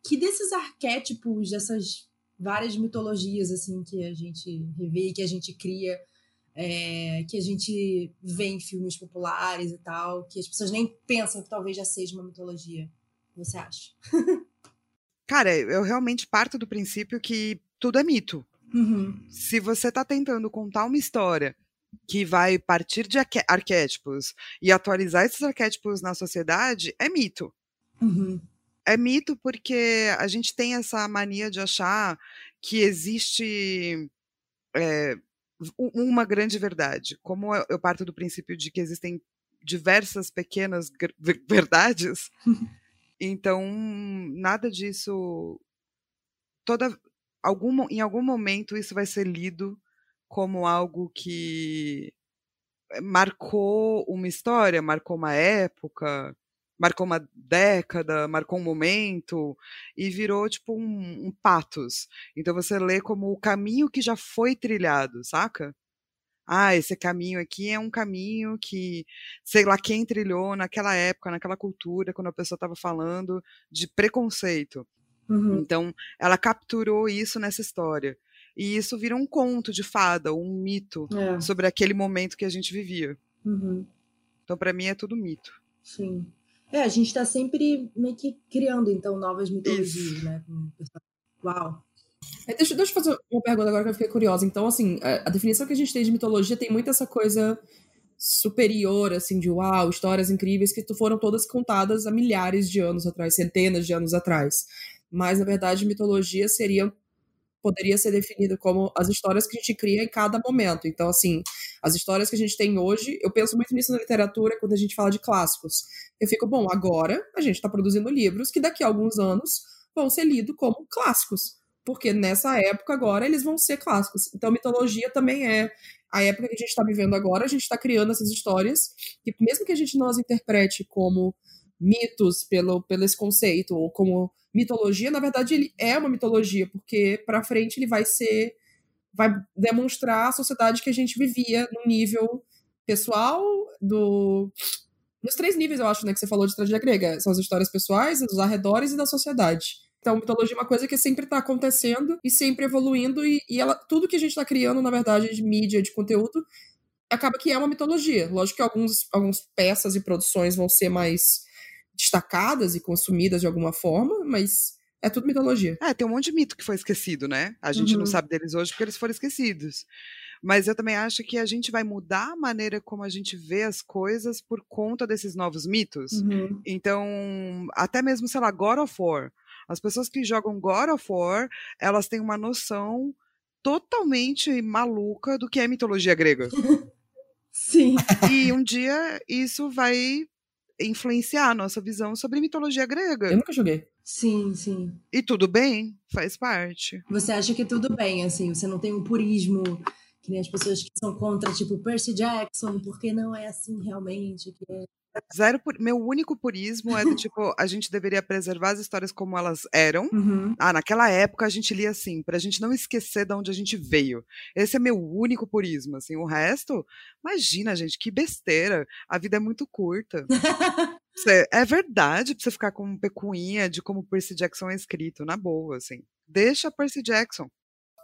que desses arquétipos, dessas várias mitologias, assim, que a gente revê, que a gente cria, é, que a gente vê em filmes populares e tal, que as pessoas nem pensam que talvez já seja uma mitologia. Você acha? Cara, eu realmente parto do princípio que tudo é mito. Uhum. Se você está tentando contar uma história que vai partir de arquétipos e atualizar esses arquétipos na sociedade, é mito. Uhum. É mito porque a gente tem essa mania de achar que existe é, uma grande verdade. Como eu parto do princípio de que existem diversas pequenas verdades, então nada disso. Toda, algum, em algum momento isso vai ser lido como algo que eh, marcou uma história, marcou uma época, marcou uma década, marcou um momento e virou tipo um, um patos. Então você lê como o caminho que já foi trilhado, saca? Ah, esse caminho aqui é um caminho que sei lá quem trilhou naquela época, naquela cultura, quando a pessoa estava falando de preconceito. Uhum. Então, ela capturou isso nessa história. E isso vira um conto de fada, um mito É. sobre aquele momento que a gente vivia. Uhum. Então, para mim, é tudo mito. Sim. É, a gente tá sempre meio que criando, então, novas mitologias, Isso. né? Uau. É, Deixa, deixa eu fazer uma pergunta agora que eu fiquei curiosa. Então, assim, a, a definição que a gente tem de mitologia tem muito essa coisa superior, assim, de uau, histórias incríveis que foram todas contadas há milhares de anos atrás, centenas de anos atrás. Mas, na verdade, mitologia seria poderia ser definida como as histórias que a gente cria em cada momento. Então, assim, as histórias que a gente tem hoje, eu penso muito nisso na literatura quando a gente fala de clássicos. Eu fico, bom, agora a gente está produzindo livros que daqui a alguns anos vão ser lidos como clássicos. Porque nessa época agora eles vão ser clássicos. Então, mitologia também é a época que a gente está vivendo agora, a gente está criando essas histórias, que mesmo que a gente não as interprete como mitos pelo, pelo esse conceito, ou como mitologia, na verdade ele é uma mitologia, porque para frente ele vai ser vai demonstrar a sociedade que a gente vivia no nível pessoal do nos três níveis, eu acho, né, que você falou de tragédia grega, são as histórias pessoais, dos arredores e da sociedade. Então, mitologia é uma coisa que sempre está acontecendo e sempre evoluindo e, e ela, tudo que a gente está criando, na verdade, de mídia, de conteúdo, acaba que é uma mitologia. Lógico que alguns, algumas peças e produções vão ser mais destacadas e consumidas de alguma forma, mas é tudo mitologia. É, tem um monte de mito que foi esquecido, né? A gente Uhum. não sabe deles hoje porque eles foram esquecidos. Mas eu também acho que a gente vai mudar a maneira como a gente vê as coisas por conta desses novos mitos. Uhum. Então, até mesmo, sei lá, God of War. As pessoas que jogam God of War, elas têm uma noção totalmente maluca do que é mitologia grega. Sim. e um dia isso vai influenciar a nossa visão sobre mitologia grega. Eu nunca joguei. Sim, sim. E tudo bem, faz parte. Você acha que tudo bem, assim, você não tem um purismo que nem as pessoas que são contra, tipo, Percy Jackson, porque não é assim realmente, que é Zero meu único purismo é do tipo, a gente deveria preservar as histórias como elas eram. Uhum. Ah, naquela época a gente lia assim, pra gente não esquecer de onde a gente veio. Esse é meu único purismo, assim. O resto, imagina, gente, que besteira. A vida é muito curta. É verdade pra você ficar com pecuinha de como Percy Jackson é escrito, na boa, assim. Deixa Percy Jackson.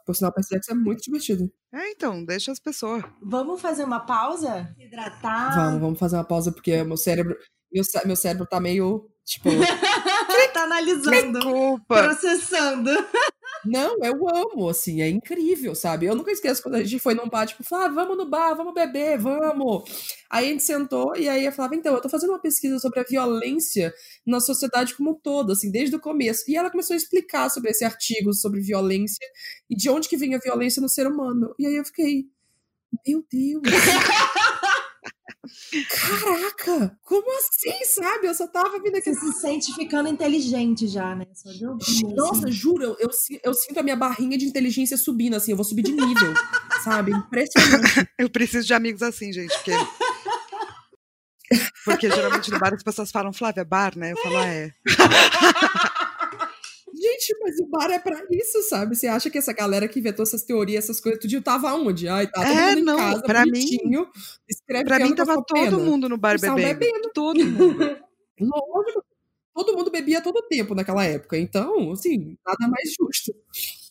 Por sinal, Percy Jackson é muito divertido. É, então, deixa as pessoas. Vamos fazer uma pausa? Hidratar? Vamos, vamos fazer uma pausa, porque meu cérebro. Meu, meu cérebro tá meio. Tipo. tá analisando, Desculpa. processando. Não, eu amo, assim, é incrível, sabe? Eu nunca esqueço quando a gente foi num bar, tipo, falava, ah, vamos no bar, vamos beber, vamos. Aí a gente sentou e aí eu falava, então, eu tô fazendo uma pesquisa sobre a violência na sociedade como um todo, assim, desde o começo. E ela começou a explicar sobre esse artigo, sobre violência e de onde que vinha a violência no ser humano. E aí eu fiquei, meu Deus. Caraca, como assim, sabe? Eu só tava vindo aqui Você se sente ficando inteligente já, né? Só nossa, assim. juro, eu, eu, eu sinto a minha barrinha de inteligência subindo, assim, eu vou subir de nível, sabe? Impressionante. Eu preciso de amigos assim, gente, porque. Porque geralmente no bar as pessoas falam, Flávia, bar, né? Eu falo, ah, é. Gente, mas o bar é pra isso, sabe? Você acha que essa galera que inventou essas teorias, essas coisas, tudo tava onde? Ai, tá todo É, não, casa, pra mim- escreve Pra que mim tava todo pena. mundo no bar Estavam bebendo. Todo mundo. Lógico, todo mundo bebia todo tempo naquela época, então, assim, nada mais justo.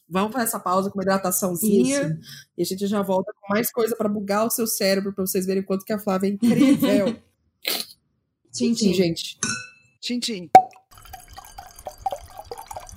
Vamos para essa pausa com uma hidrataçãozinha Isso. e a gente já volta com mais coisa pra bugar o seu cérebro, pra vocês verem o quanto que a Flávia é incrível. Tchim, tchim. gente. Tintim.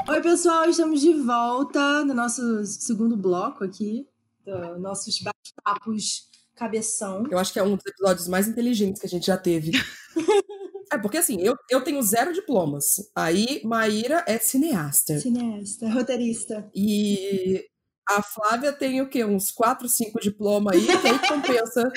Oi, pessoal, estamos de volta no nosso segundo bloco aqui, do nossos bate-papos cabeção. Eu acho que é um dos episódios mais inteligentes que a gente já teve. é, porque assim, eu, eu tenho zero diplomas. Aí, Maíra é cineasta. Cineasta, roteirista. E a Flávia tem o quê? Uns 4, 5 diplomas aí, que aí compensa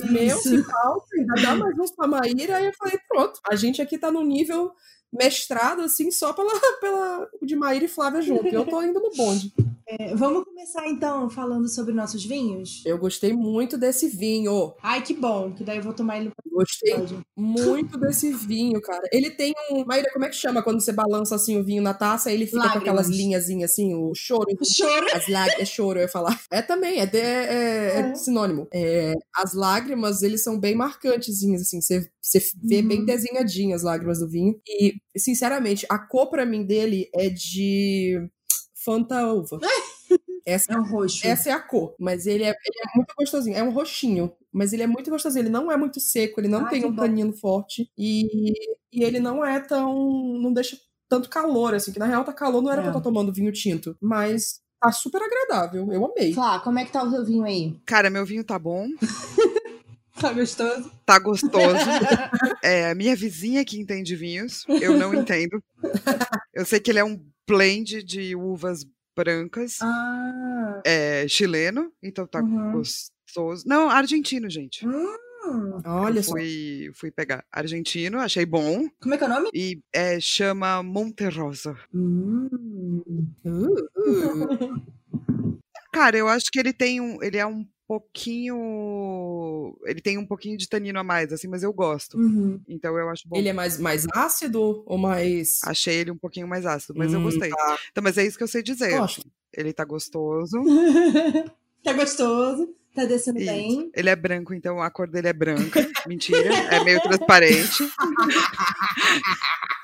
os meus Isso. e falta, ainda dá mais uns pra Maíra. Aí eu falei, pronto, a gente aqui tá num nível mestrado, assim, só pela, pela de Maíra e Flávia junto. Eu tô indo no bonde. É, vamos começar então falando sobre nossos vinhos? Eu gostei muito desse vinho. Ai, que bom, que daí eu vou tomar ele Gostei episódio. muito desse vinho, cara. Ele tem um. Maíra, como é que chama quando você balança assim o vinho na taça ele fica com Lágrimas. aquelas linhazinhas assim, o choro? Choro. As lágrimas. É choro, eu ia falar. É também, é, de- é- é É. sinônimo. É, as lágrimas, eles são bem marcantezinhas, assim. Você, você vê Uhum. bem desenhadinhas as lágrimas do vinho. E, sinceramente, a cor pra mim dele é de Fanta Uva. Essa, É um roxo. essa é a cor, mas ele é, ele é muito gostosinho. É um roxinho, mas ele é muito gostosinho. Ele não é muito seco, ele não Ah, tem um bom. tanino forte. E, e ele não é tão. não deixa tanto calor, assim, que na real tá calor, não era É. pra eu estar tomando vinho tinto. Mas tá super agradável. Eu amei. Flá, como é que tá o seu vinho aí? Cara, meu vinho tá bom, Tá gostoso? tá gostoso. É a minha vizinha que entende vinhos, eu não entendo. Eu sei que ele é um blend de uvas brancas, Ah. é chileno, então tá Uhum. gostoso. Não, argentino, gente. Hum. Olha Eu só. fui, fui pegar argentino, achei bom. Como é que é o nome? E é, chama Monterosa. Hum. Uh, uh. Cara, eu acho que ele tem um. Ele é um pouquinho. Ele tem um pouquinho de tanino a mais, assim, mas eu gosto. Uhum. Então eu acho bom. Ele é mais, mais ácido ou mais. Achei ele um pouquinho mais ácido, mas eu Hum, gostei. tá. Então, mas é isso que eu sei dizer. Gosto. Ele tá gostoso. tá gostoso. Tá descendo Isso. bem. Ele é branco, então a cor dele é branca. Mentira, é meio transparente.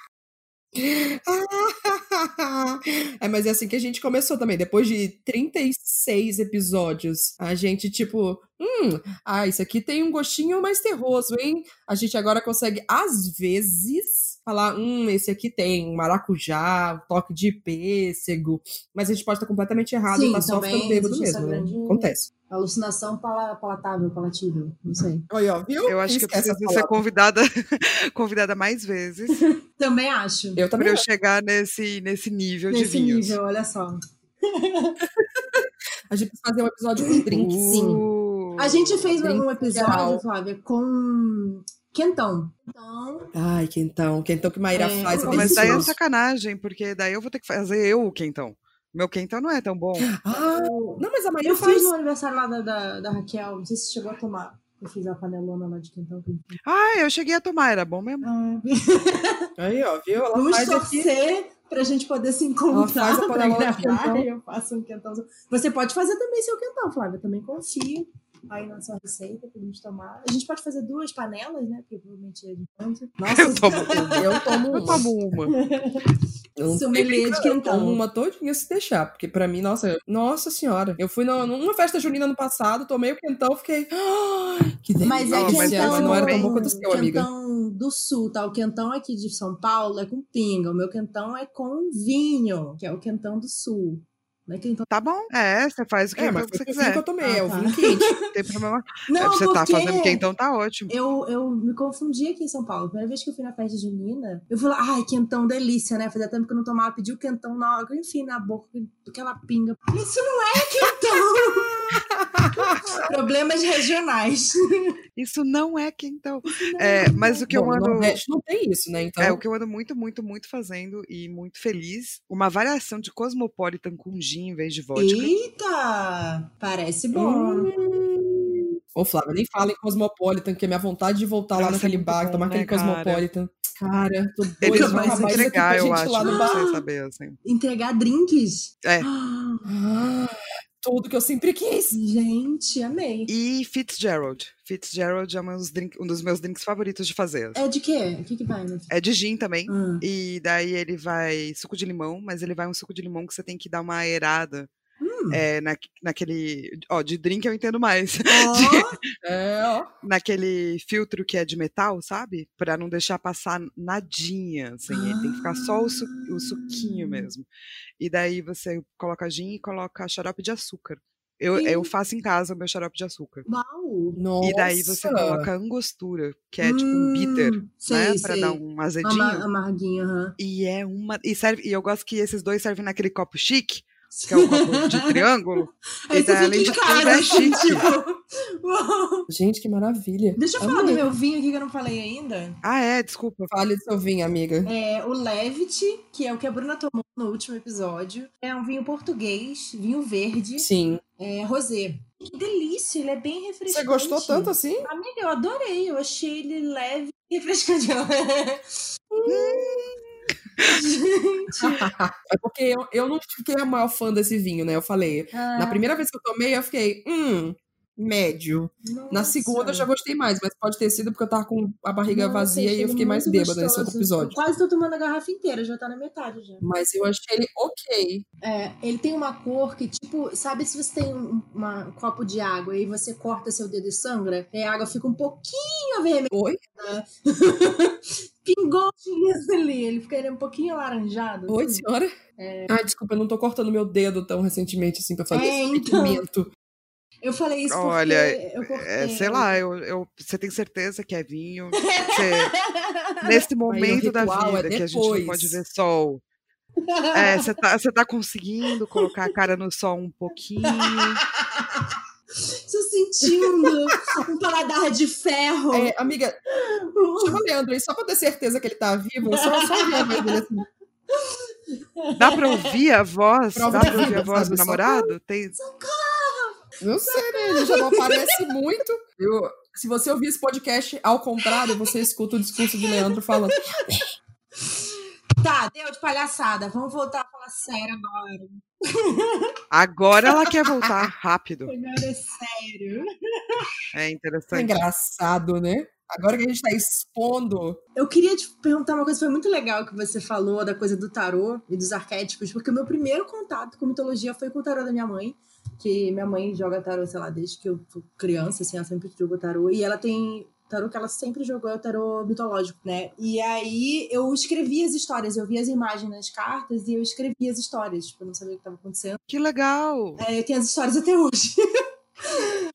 é, mas é assim que a gente começou também. Depois de 36 episódios, a gente, tipo, hum, ah, isso aqui tem um gostinho mais terroso, hein? A gente agora consegue, às vezes, falar, hum, esse aqui tem maracujá, toque de pêssego, mas a gente pode estar completamente errado Sim, e tá só ficando bêbado mesmo, né? Acontece. Alucinação pala- palatável, palatível. Não sei. Aí, ó, viu? Eu acho que eu Esquece preciso ser convidada, convidada mais vezes Também acho. Eu para também eu acho. chegar nesse, nesse nível de Nesse vinhos. nível, olha só. A gente precisa fazer um episódio com drinks. Sim. Uh, A gente fez Drink um episódio, geral. Flávia, com quentão. Então, Ai, quentão. Quentão que Maíra É, faz. É mas daí é sacanagem, porque daí eu vou ter que fazer eu o quentão. Meu quentão não é tão bom. Ah, não, mas a Maíra eu fiz faz. no aniversário lá da, da, da Raquel, não sei se chegou a tomar. Eu fiz a panelona lá de quentão. Ah, eu cheguei a tomar, era bom mesmo. Ah, Aí, ó, viu? Ela Vamos faz aqui. torcer pra gente poder se Ela encontrar faz a panelona gravar e eu faço um quentão. Você pode fazer também seu quentão, Flávia. Eu também confio aí na sua receita pra gente tomar. A gente pode fazer duas panelas, né? Porque provavelmente é de tanto. Nossa, Eu tomo uma. Eu tomo Eu uma. tomo uma. Eu não Sommelier de tomo uma todinha se deixar, porque pra mim, nossa, nossa senhora. Eu fui no- numa festa junina no passado, tomei o quentão, fiquei. "Ai, que delícia. Mas é mas quentão, mas não era tão bom quanto o seu, amiga. quentão do sul, tá? O quentão aqui de São Paulo é com pinga. O meu quentão é com vinho, que é o quentão do sul. É quentão... Tá bom. É, você faz o É, quentão mas que você vinho que quiser. eu tomei, Ah, é o tá. vinho quente. Não tem problema. Não, É, você tá fazendo quentão, tá ótimo. eu, eu me confundi aqui em São Paulo. A primeira vez que eu fui na festa junina, eu falei, ai, quentão, delícia, né? Fazia tempo que eu não tomava, pedi o quentão na hora, enfim, na boca, aquela pinga. Isso não é quentão! Problemas regionais. Isso não é quentão. É, mas o que eu Bom, no ando. Nordeste não tem isso, né? Então. É o que eu ando muito, muito, muito fazendo e muito feliz. Uma variação de Cosmopolitan com gin em vez de vodka. Eita! Parece bom. Hum. Ô, Flávia, nem fala em Cosmopolitan, que é minha vontade de voltar lá Nossa, é naquele muito bar, bom, tomar né, aquele cara? Cosmopolitan. Cara, tô doida Eles pra vão entregar, eu gente acho, lá no não bar. saber, assim. Entregar drinks. É. Ah, tudo que eu sempre quis. gente, amei. E Fitzgerald. Fitzgerald é um dos, drink- um dos meus drinks favoritos de fazer. É de quê? O que, que vai, né? É de gin também. Ah. E daí ele vai suco de limão, mas ele vai um suco de limão que você tem que dar uma aerada. Hum. É, na, naquele. Ó, de drink eu entendo mais. Ó, É, ó. naquele filtro que é de metal, sabe? Pra não deixar passar nadinha, assim. ele Tem que ficar só o, su- o suquinho Ah. mesmo. E daí você coloca gin e coloca xarope de açúcar. Eu, eu faço em casa o meu xarope de açúcar. Uau. Nossa. E daí você coloca angostura, que é tipo um bitter, Hum, sei, né? Pra sei. dar um azedinho. Ama- amarguinho, aham. E é uma. E, serve, e eu gosto que esses dois servem naquele copo chique, que é um copo de triângulo. Aí e você fica de em tudo, casa, é assim, chique. tipo. Gente, que maravilha. Deixa eu falar do meu vinho aqui que eu não falei ainda. Ah, é, desculpa. Fale do seu vinho, amiga. É o Levit, que é o que a Bruna tomou no último episódio. É um vinho português, vinho verde, Sim. é rosé. Que delícia, ele é bem refrescante. Você gostou tanto assim? Amiga, eu adorei. Eu achei ele leve e refrescante. Gente. É porque eu, eu não fiquei a maior fã desse vinho, né? Eu falei. Ah, Na primeira vez que eu tomei, eu fiquei, hum, médio. Na nossa. segunda eu já gostei mais, mas pode ter sido porque eu tava com a barriga Nossa, vazia e eu fiquei ele mais bêbada nesse outro gostoso. episódio. Eu quase tô tomando a garrafa inteira, já tá na metade já. Mas eu achei ele ok. É, ele tem uma cor que, tipo, sabe se você tem um, uma- um copo de água e você corta seu dedo e sangra? E a água fica um pouquinho avermelhada. Oi? Pingou isso ali. Ele fica ele é um pouquinho alaranjado. Oi, assim. senhora? Ai, desculpa, eu não tô cortando meu dedo tão recentemente assim pra fazer É, esse então. Eu falei isso Olha, porque eu cortei. É, sei lá, eu, eu, você tem certeza que é vinho? Você, nesse momento da é vida que a gente não pode ver sol, é, você, tá, você tá conseguindo colocar a cara no sol um pouquinho? Tô sentindo um paladar de ferro. É, amiga, chama o Leandro aí só pra ter certeza que ele tá vivo. Eu só, só a voz dele assim. Dá pra ouvir a voz? Prova Dá pra ouvir a voz do namorado? Tem... Não sei, né? Ele já não aparece muito. Eu, se você ouvir esse podcast ao contrário, você escuta o discurso de Leandro falando. Tá, deu de palhaçada. Vamos voltar a falar sério agora. Agora ela quer voltar rápido. Agora é sério. É É interessante. engraçado, né? Agora que a gente tá expondo. Eu queria te perguntar uma coisa, foi muito legal que você falou da coisa do tarô e dos arquétipos, porque o meu primeiro contato com mitologia foi com o tarô da minha mãe, que minha mãe joga tarô, sei lá, desde que eu fui criança, assim, ela sempre jogou tarô, e ela tem tarô que ela sempre jogou é o tarô mitológico, né? E aí eu escrevia as histórias, eu via as imagens nas cartas e eu escrevia as histórias, tipo, eu não sabia o que estava acontecendo. Que legal! É, eu tenho as histórias até hoje.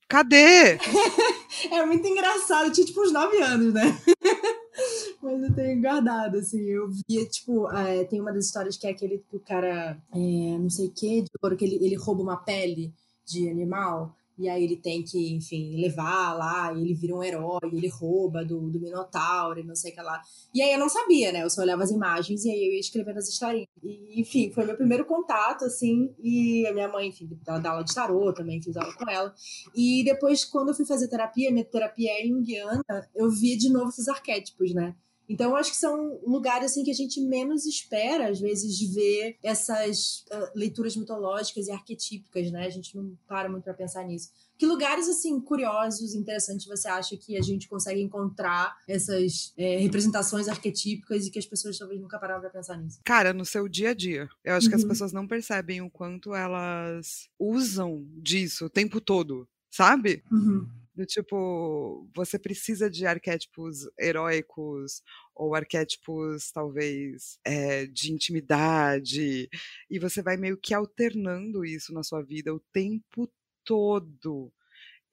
Cadê? é muito engraçado, eu tinha tipo uns 9 anos, né? Mas eu tenho guardado, assim. Eu via, tipo, é, tem uma das histórias que é aquele que o cara, é, não sei o que, que ele, ele rouba uma pele de animal. E aí ele tem que, enfim, levar lá, e ele vira um herói, ele rouba do, do Minotauro e não sei o que lá. E aí eu não sabia, né? Eu só olhava as imagens e aí eu ia escrevendo as historinhas. E, enfim, foi meu primeiro contato, assim, e a minha mãe, enfim, ela dá aula de tarô também, fiz aula com ela. E depois, quando eu fui fazer terapia, minha terapia é junguiana, eu via de novo esses arquétipos, né? Então, eu acho que são lugares assim que a gente menos espera, às vezes, ver essas uh, leituras mitológicas e arquetípicas, né? A gente não para muito para pensar nisso. Que lugares, assim, curiosos, interessantes você acha que a gente consegue encontrar essas é, representações arquetípicas e que as pessoas talvez nunca pararam para pensar nisso? Cara, no seu dia a dia. Eu acho uhum. que as uhum. pessoas não percebem o quanto elas usam disso o tempo todo, sabe? Uhum. Do tipo, você precisa de arquétipos heróicos ou arquétipos, talvez, é, de intimidade, e você vai meio que alternando isso na sua vida o tempo todo.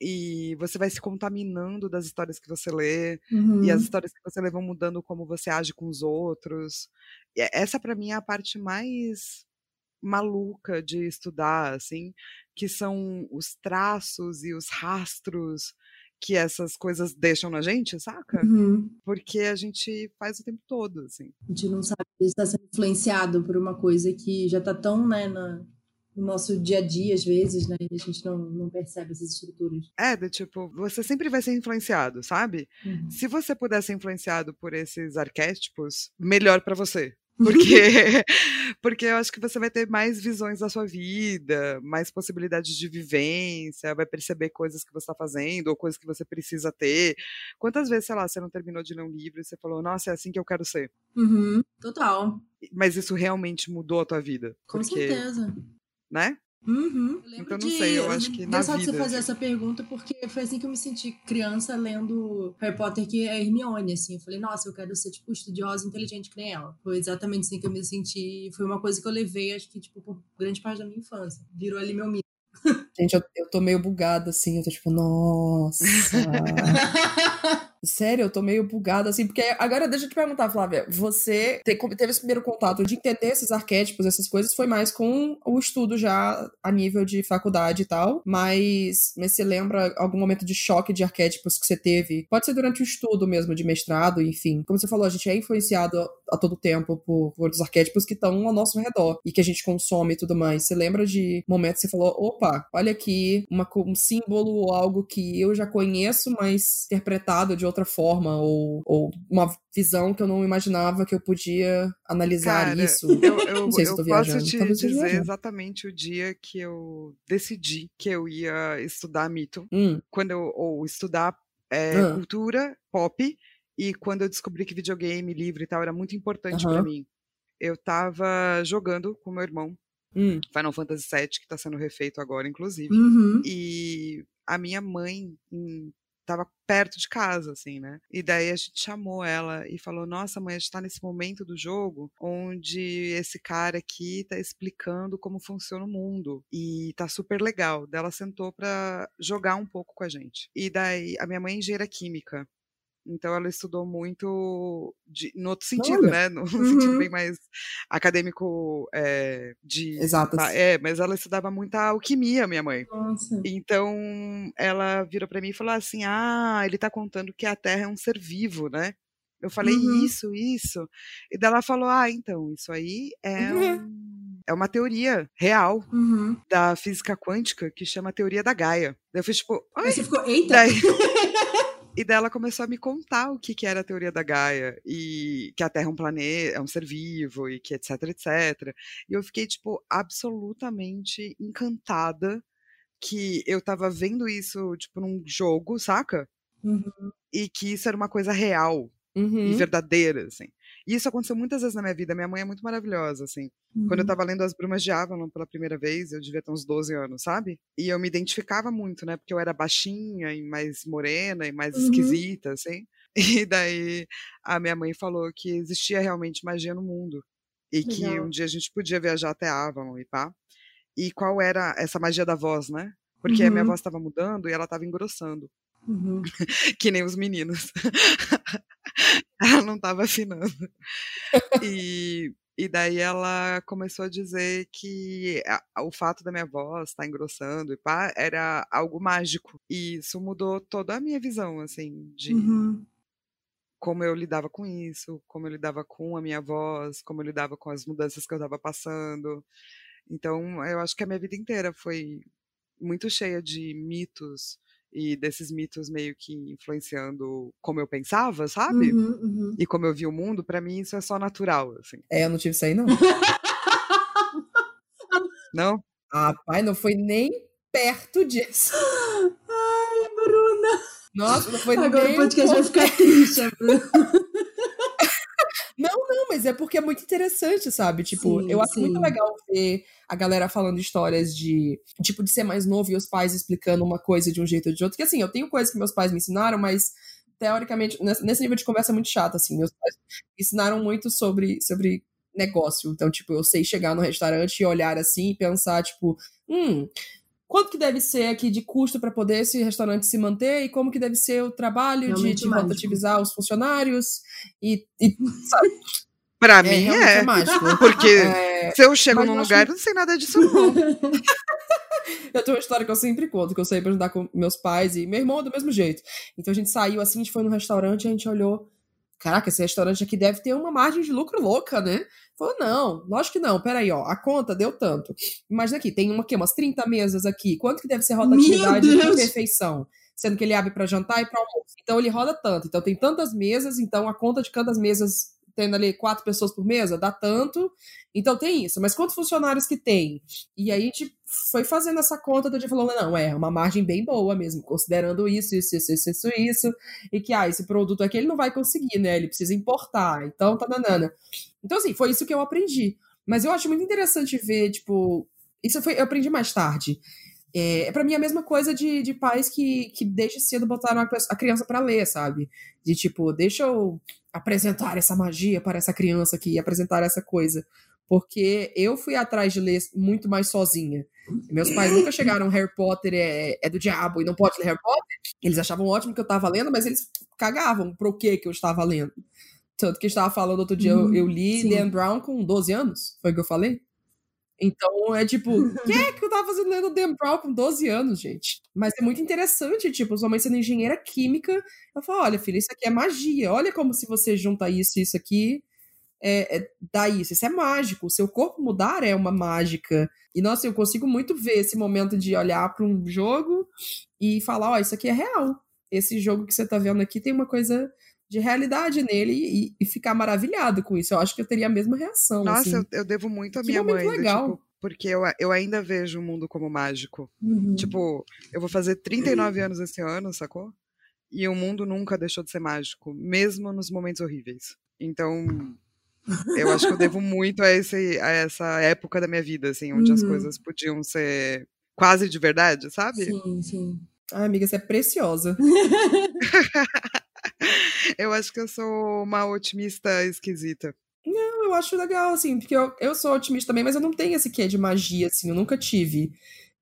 E você vai se contaminando das histórias que você lê, uhum. e as uhum. histórias que você lê vão mudando como você age com os outros. E essa, para mim, é a parte mais maluca de estudar, assim, que são os traços e os rastros que essas coisas deixam na gente, saca? Uhum. Porque a gente faz o tempo todo, assim. A gente não sabe se está sendo influenciado por uma coisa que já está tão, né, na, no nosso dia a dia, às vezes, né? E a gente não, não percebe essas estruturas. É, do tipo, você sempre vai ser influenciado, sabe? Uhum. Se você puder ser influenciado por esses arquétipos, melhor para você. Porque, porque eu acho que você vai ter mais visões da sua vida, mais possibilidades de vivência, vai perceber coisas que você está fazendo ou coisas que você precisa ter. Quantas vezes, sei lá, você não terminou de ler um livro e você falou, nossa, é assim que eu quero ser? Uhum, total. Mas isso realmente mudou a tua vida? Com porque, certeza. Né? Uhum. Então não sei, eu acho que na vida... você fazer essa pergunta, porque foi assim que eu me senti criança lendo Harry Potter, que é Hermione, assim. Eu falei, nossa, eu quero ser, tipo, estudiosa inteligente que nem ela. Foi exatamente assim que eu me senti. Foi uma coisa que eu levei, acho que, tipo, por grande parte da minha infância. Virou ali meu mito. Gente, eu, eu tô meio bugada, assim. Eu tô tipo, nossa... Sério, eu tô meio bugada, assim, porque agora deixa eu te perguntar, Flávia, você teve esse primeiro contato de entender esses arquétipos, essas coisas, foi mais com o estudo já a nível de faculdade e tal, mas, mas você lembra algum momento de choque de arquétipos que você teve? Pode ser durante o estudo mesmo, de mestrado, enfim. Como você falou, a gente é influenciado a todo tempo por, por outros arquétipos que estão ao nosso redor e que a gente consome e tudo mais. Você lembra de momentos que você falou, opa, olha aqui, uma, um símbolo ou algo que eu já conheço, mas interpretado de outra forma, ou, ou uma visão que eu não imaginava que eu podia analisar Cara, isso. Eu, eu, não sei se eu, eu posso te dizer exatamente o dia que eu decidi que eu ia estudar mito, hum. quando eu, ou estudar é, ah. cultura pop, e quando eu descobri que videogame, livro e tal era muito importante para mim. Eu tava jogando com meu irmão hum. Final Fantasy VII, que tá sendo refeito agora, inclusive. Uhum. E a minha mãe, em tava perto de casa, assim, né? E daí a gente chamou ela e falou: Nossa, mãe, a gente tá nesse momento do jogo onde esse cara aqui tá explicando como funciona o mundo. E tá super legal. Daí ela sentou pra jogar um pouco com a gente. E daí, a minha mãe é engenheira química. Então ela estudou muito de, no outro sentido, Olha. né? No uhum. sentido bem mais acadêmico é, de. Exato. É, mas ela estudava muita alquimia, minha mãe. Nossa. Então ela virou para mim e falou assim: Ah, ele tá contando que a Terra é um ser vivo, né? Eu falei, uhum. isso, isso. E daí ela falou: Ah, então, isso aí é uhum. um é uma teoria real uhum. da física quântica que chama teoria da Gaia. Daí eu fiz tipo. Aí você ficou, eita! Daí... E dela começou a me contar o que, que era a teoria da Gaia, e que a Terra é um planeta, é um ser vivo, e que etc, etc. E eu fiquei, tipo, absolutamente encantada que eu tava vendo isso, tipo, num jogo, saca? Uhum. E que isso era uma coisa real uhum. e verdadeira, assim. E isso aconteceu muitas vezes na minha vida. Minha mãe é muito maravilhosa, assim. Uhum. Quando eu tava lendo As Brumas de Avalon pela primeira vez, eu devia ter uns 12 anos, sabe? E eu me identificava muito, né? Porque eu era baixinha e mais morena e mais Uhum. esquisita, assim. E daí a minha mãe falou que existia realmente magia no mundo. E que Legal. um dia a gente podia viajar até Avalon e pá. E qual era essa magia da voz, né? Porque a minha Uhum. voz estava mudando e ela estava engrossando, Uhum. que nem os meninos. ela não estava afinando. E, e daí ela começou a dizer que a- o fato da minha voz estar engrossando e pá, era algo mágico. E isso mudou toda a minha visão, assim, de Uhum. como eu lidava com isso, como eu lidava com a minha voz, como eu lidava com as mudanças que eu estava passando. Então, eu acho que a minha vida inteira foi muito cheia de mitos e desses mitos meio que influenciando como eu pensava, sabe? Uhum, uhum. E como eu via o mundo, pra mim isso é só natural, assim. É, eu não tive isso aí, não. Não? Ah, pai, não foi nem perto disso. Ai, Bruna. Nossa, não foi Agora nem o podcast vai ficar triste, Bruna. Não, mas é porque é muito interessante, sabe? Tipo, Sim, eu acho muito sim. legal ver a galera falando histórias de, tipo, de ser mais novo e os pais explicando uma coisa de um jeito ou de outro. Que assim, eu tenho coisas que meus pais me ensinaram, mas teoricamente, nesse nível de conversa é muito chato, assim. Meus pais me ensinaram muito sobre, sobre negócio. Então, tipo, eu sei chegar no restaurante e olhar assim e pensar, tipo, hum, quanto que deve ser aqui de custo para poder esse restaurante se manter e como que deve ser o trabalho de, Realmente de mágico. rotativizar os funcionários e, e sabe, Pra é, mim é. é mágico. Porque É, se eu chego mas num eu acho- lugar, eu não sei nada disso, não. eu tenho uma história que eu sempre conto, que eu saí pra jantar com meus pais e meu irmão do mesmo jeito. Então a gente saiu assim, a gente foi no restaurante e a gente olhou. Caraca, esse restaurante aqui deve ter uma margem de lucro louca, né? Falou, não, lógico que não. Peraí, ó, a conta deu tanto. Imagina aqui, tem uma, quê, umas 30 mesas aqui. Quanto que deve ser a rotatividade de Deus! perfeição? Sendo que ele abre pra jantar e pra almoço. Então ele roda tanto. Então tem tantas mesas, então a conta de quantas mesas, tendo ali quatro pessoas por mesa, dá tanto. Então tem isso. Mas quantos funcionários que tem? E aí a gente foi fazendo essa conta, do dia falou, não, é uma margem bem boa mesmo, considerando isso, isso, isso, isso, isso, isso, e que, ah, esse produto aqui ele não vai conseguir, né, ele precisa importar, então tá nanana. Então, assim, foi isso que eu aprendi. Mas eu acho muito interessante ver, tipo, isso foi, eu aprendi mais tarde. É, para mim é a mesma coisa de, de pais que, que desde cedo botaram a, a criança pra ler, sabe? De tipo, deixa eu apresentar essa magia para essa criança aqui, apresentar essa coisa. Porque eu fui atrás de ler muito mais sozinha. Meus pais nunca chegaram, Harry Potter é, é do diabo e não pode ler Harry Potter. Eles achavam ótimo que eu tava lendo, mas eles cagavam pro que que eu estava lendo. Tanto que estava falando outro dia, eu, Uhum, eu li sim. Brown com 12 anos, foi o que eu falei? Então é tipo, o que é que eu tava fazendo lendo Dan Brown com 12 anos, gente? Mas é muito interessante, tipo, sua mãe sendo engenheira química, eu falo, olha, filha, isso aqui é magia, olha como se você junta isso e isso aqui, é, é, dá isso, isso é mágico, o seu corpo mudar é uma mágica. E nossa, eu consigo muito ver esse momento de olhar para um jogo e falar, ó, isso aqui é real. Esse jogo que você tá vendo aqui tem uma coisa de realidade nele e, e ficar maravilhado com isso. Eu acho que eu teria a mesma reação. Nossa, assim. eu, eu devo muito à minha mãe. do legal. tipo, porque eu, eu ainda vejo o mundo como mágico. Uhum. Tipo, eu vou fazer 39 anos esse ano, sacou? E o mundo nunca deixou de ser mágico, mesmo nos momentos horríveis. Então, eu acho que eu devo muito a, esse, a essa época da minha vida, assim, onde as Uhum. coisas podiam ser quase de verdade, sabe? Sim, sim. Ai, amiga, você é preciosa. Eu acho que eu sou uma otimista esquisita. Não, eu acho legal, assim, porque eu, eu sou otimista também, mas eu não tenho esse quê de magia, assim, eu nunca tive.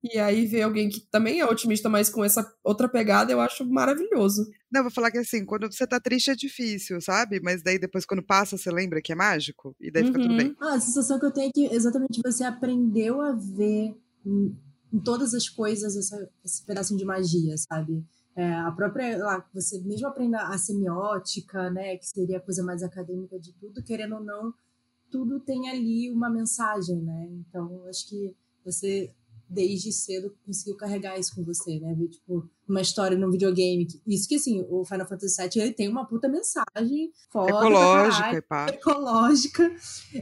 E aí ver alguém que também é otimista, mas com essa outra pegada, eu acho maravilhoso. Não, eu vou falar que assim, quando você tá triste é difícil, sabe? Mas daí depois quando passa, você lembra que é mágico? E daí fica tudo Uhum. bem. Ah, a sensação que eu tenho é que exatamente você aprendeu a ver em, em todas as coisas essa, esse pedacinho de magia, sabe? É, a própria, lá, você mesmo aprenda a semiótica, né, que seria a coisa mais acadêmica de tudo, querendo ou não, tudo tem ali uma mensagem, né? Então, acho que você desde cedo conseguiu carregar isso com você, né? Ver, tipo, uma história num videogame. Isso que, assim, o Final Fantasy VII, ele tem uma puta mensagem foda Ecológica caralho e pá. ecológica.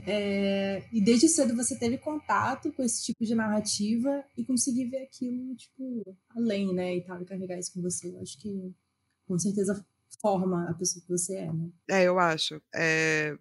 É, e desde cedo você teve contato com esse tipo de narrativa e conseguir ver aquilo, tipo, além, né? E tal, e carregar isso com você. Eu acho que com certeza forma a pessoa que você é, né? É, eu acho. É,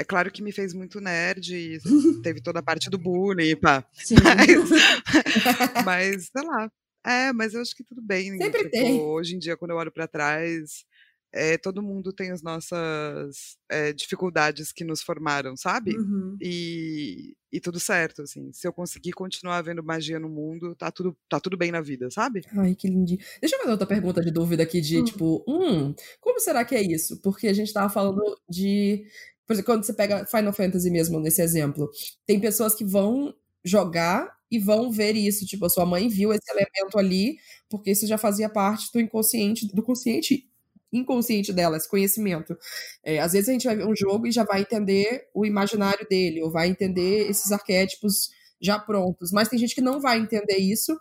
é claro que me fez muito nerd, e teve toda a parte do bullying, pá. Sim. Mas, mas, sei lá. É, mas eu acho que tudo bem. Sempre tipo, tem. Hoje em dia, quando eu olho pra trás, é, todo mundo tem as nossas é, dificuldades que nos formaram, sabe? Uhum. E, e tudo certo, assim. Se eu conseguir continuar vendo magia no mundo, tá tudo, tá tudo bem na vida, sabe? Ai, que lindinho. Deixa eu fazer outra pergunta de dúvida aqui, de Hum. tipo, hum, como será que é isso? Porque a gente tava falando de. Por exemplo, quando você pega Final Fantasy mesmo nesse exemplo, tem pessoas que vão jogar e vão ver isso. Tipo, a sua mãe viu esse elemento ali, porque isso já fazia parte do inconsciente, do consciente inconsciente dela, esse conhecimento. É, às vezes a gente vai ver um jogo e já vai entender o imaginário dele, ou vai entender esses arquétipos já prontos. Mas tem gente que não vai entender isso,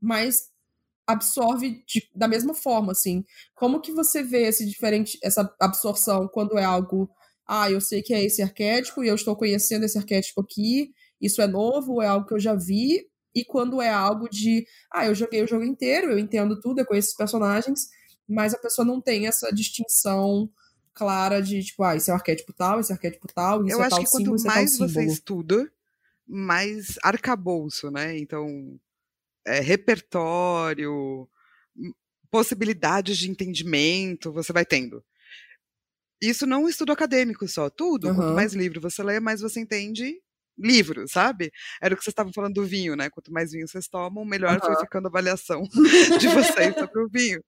mas absorve de- da mesma forma, assim. Como que você vê esse diferente, essa absorção quando é algo, ah, eu sei que é esse arquétipo e eu estou conhecendo esse arquétipo aqui, isso é novo, é algo que eu já vi, e quando é algo de, ah, eu joguei o jogo inteiro, eu entendo tudo, eu conheço os personagens, mas a pessoa não tem essa distinção clara de, tipo, ah, esse é o arquétipo tal, esse é o arquétipo tal, isso eu é acho tal que símbolo, quanto é mais você símbolo. estuda, mais arcabouço, né? Então, é, repertório, possibilidades de entendimento você vai tendo. Isso não é um estudo acadêmico só, tudo. Quanto Aham. mais livro você lê, mais você entende livro, sabe? Era o que vocês estavam falando do vinho, né? Quanto mais vinho vocês tomam, melhor foi Aham. ficando a avaliação de vocês sobre o vinho.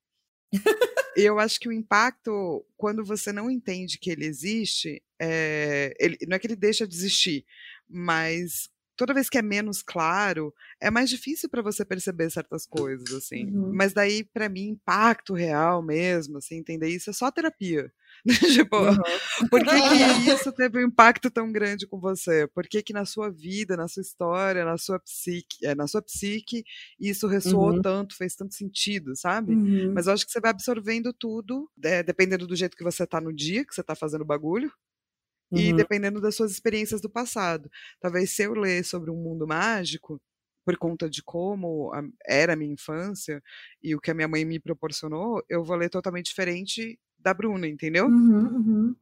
Eu acho que o impacto, quando você não entende que ele existe, é, ele- não é que ele deixa de existir, mas toda vez que é menos claro, é mais difícil para você perceber certas coisas, assim. Uhum. Mas daí, para mim, impacto real mesmo, assim, entender isso é só terapia. tipo, Aham. por que, que isso teve um impacto tão grande com você? Por que, que na sua vida, na sua história, na sua psique, é, na sua psique, isso ressoou Uhum. tanto, fez tanto sentido, sabe? Uhum. Mas eu acho que você vai absorvendo tudo, é, dependendo do jeito que você tá no dia, que você tá fazendo o bagulho, e Uhum. dependendo das suas experiências do passado. Talvez se eu ler sobre um mundo mágico, por conta de como era a minha infância e o que a minha mãe me proporcionou, eu vou ler totalmente diferente da Bruna, entendeu? Uhum, uhum.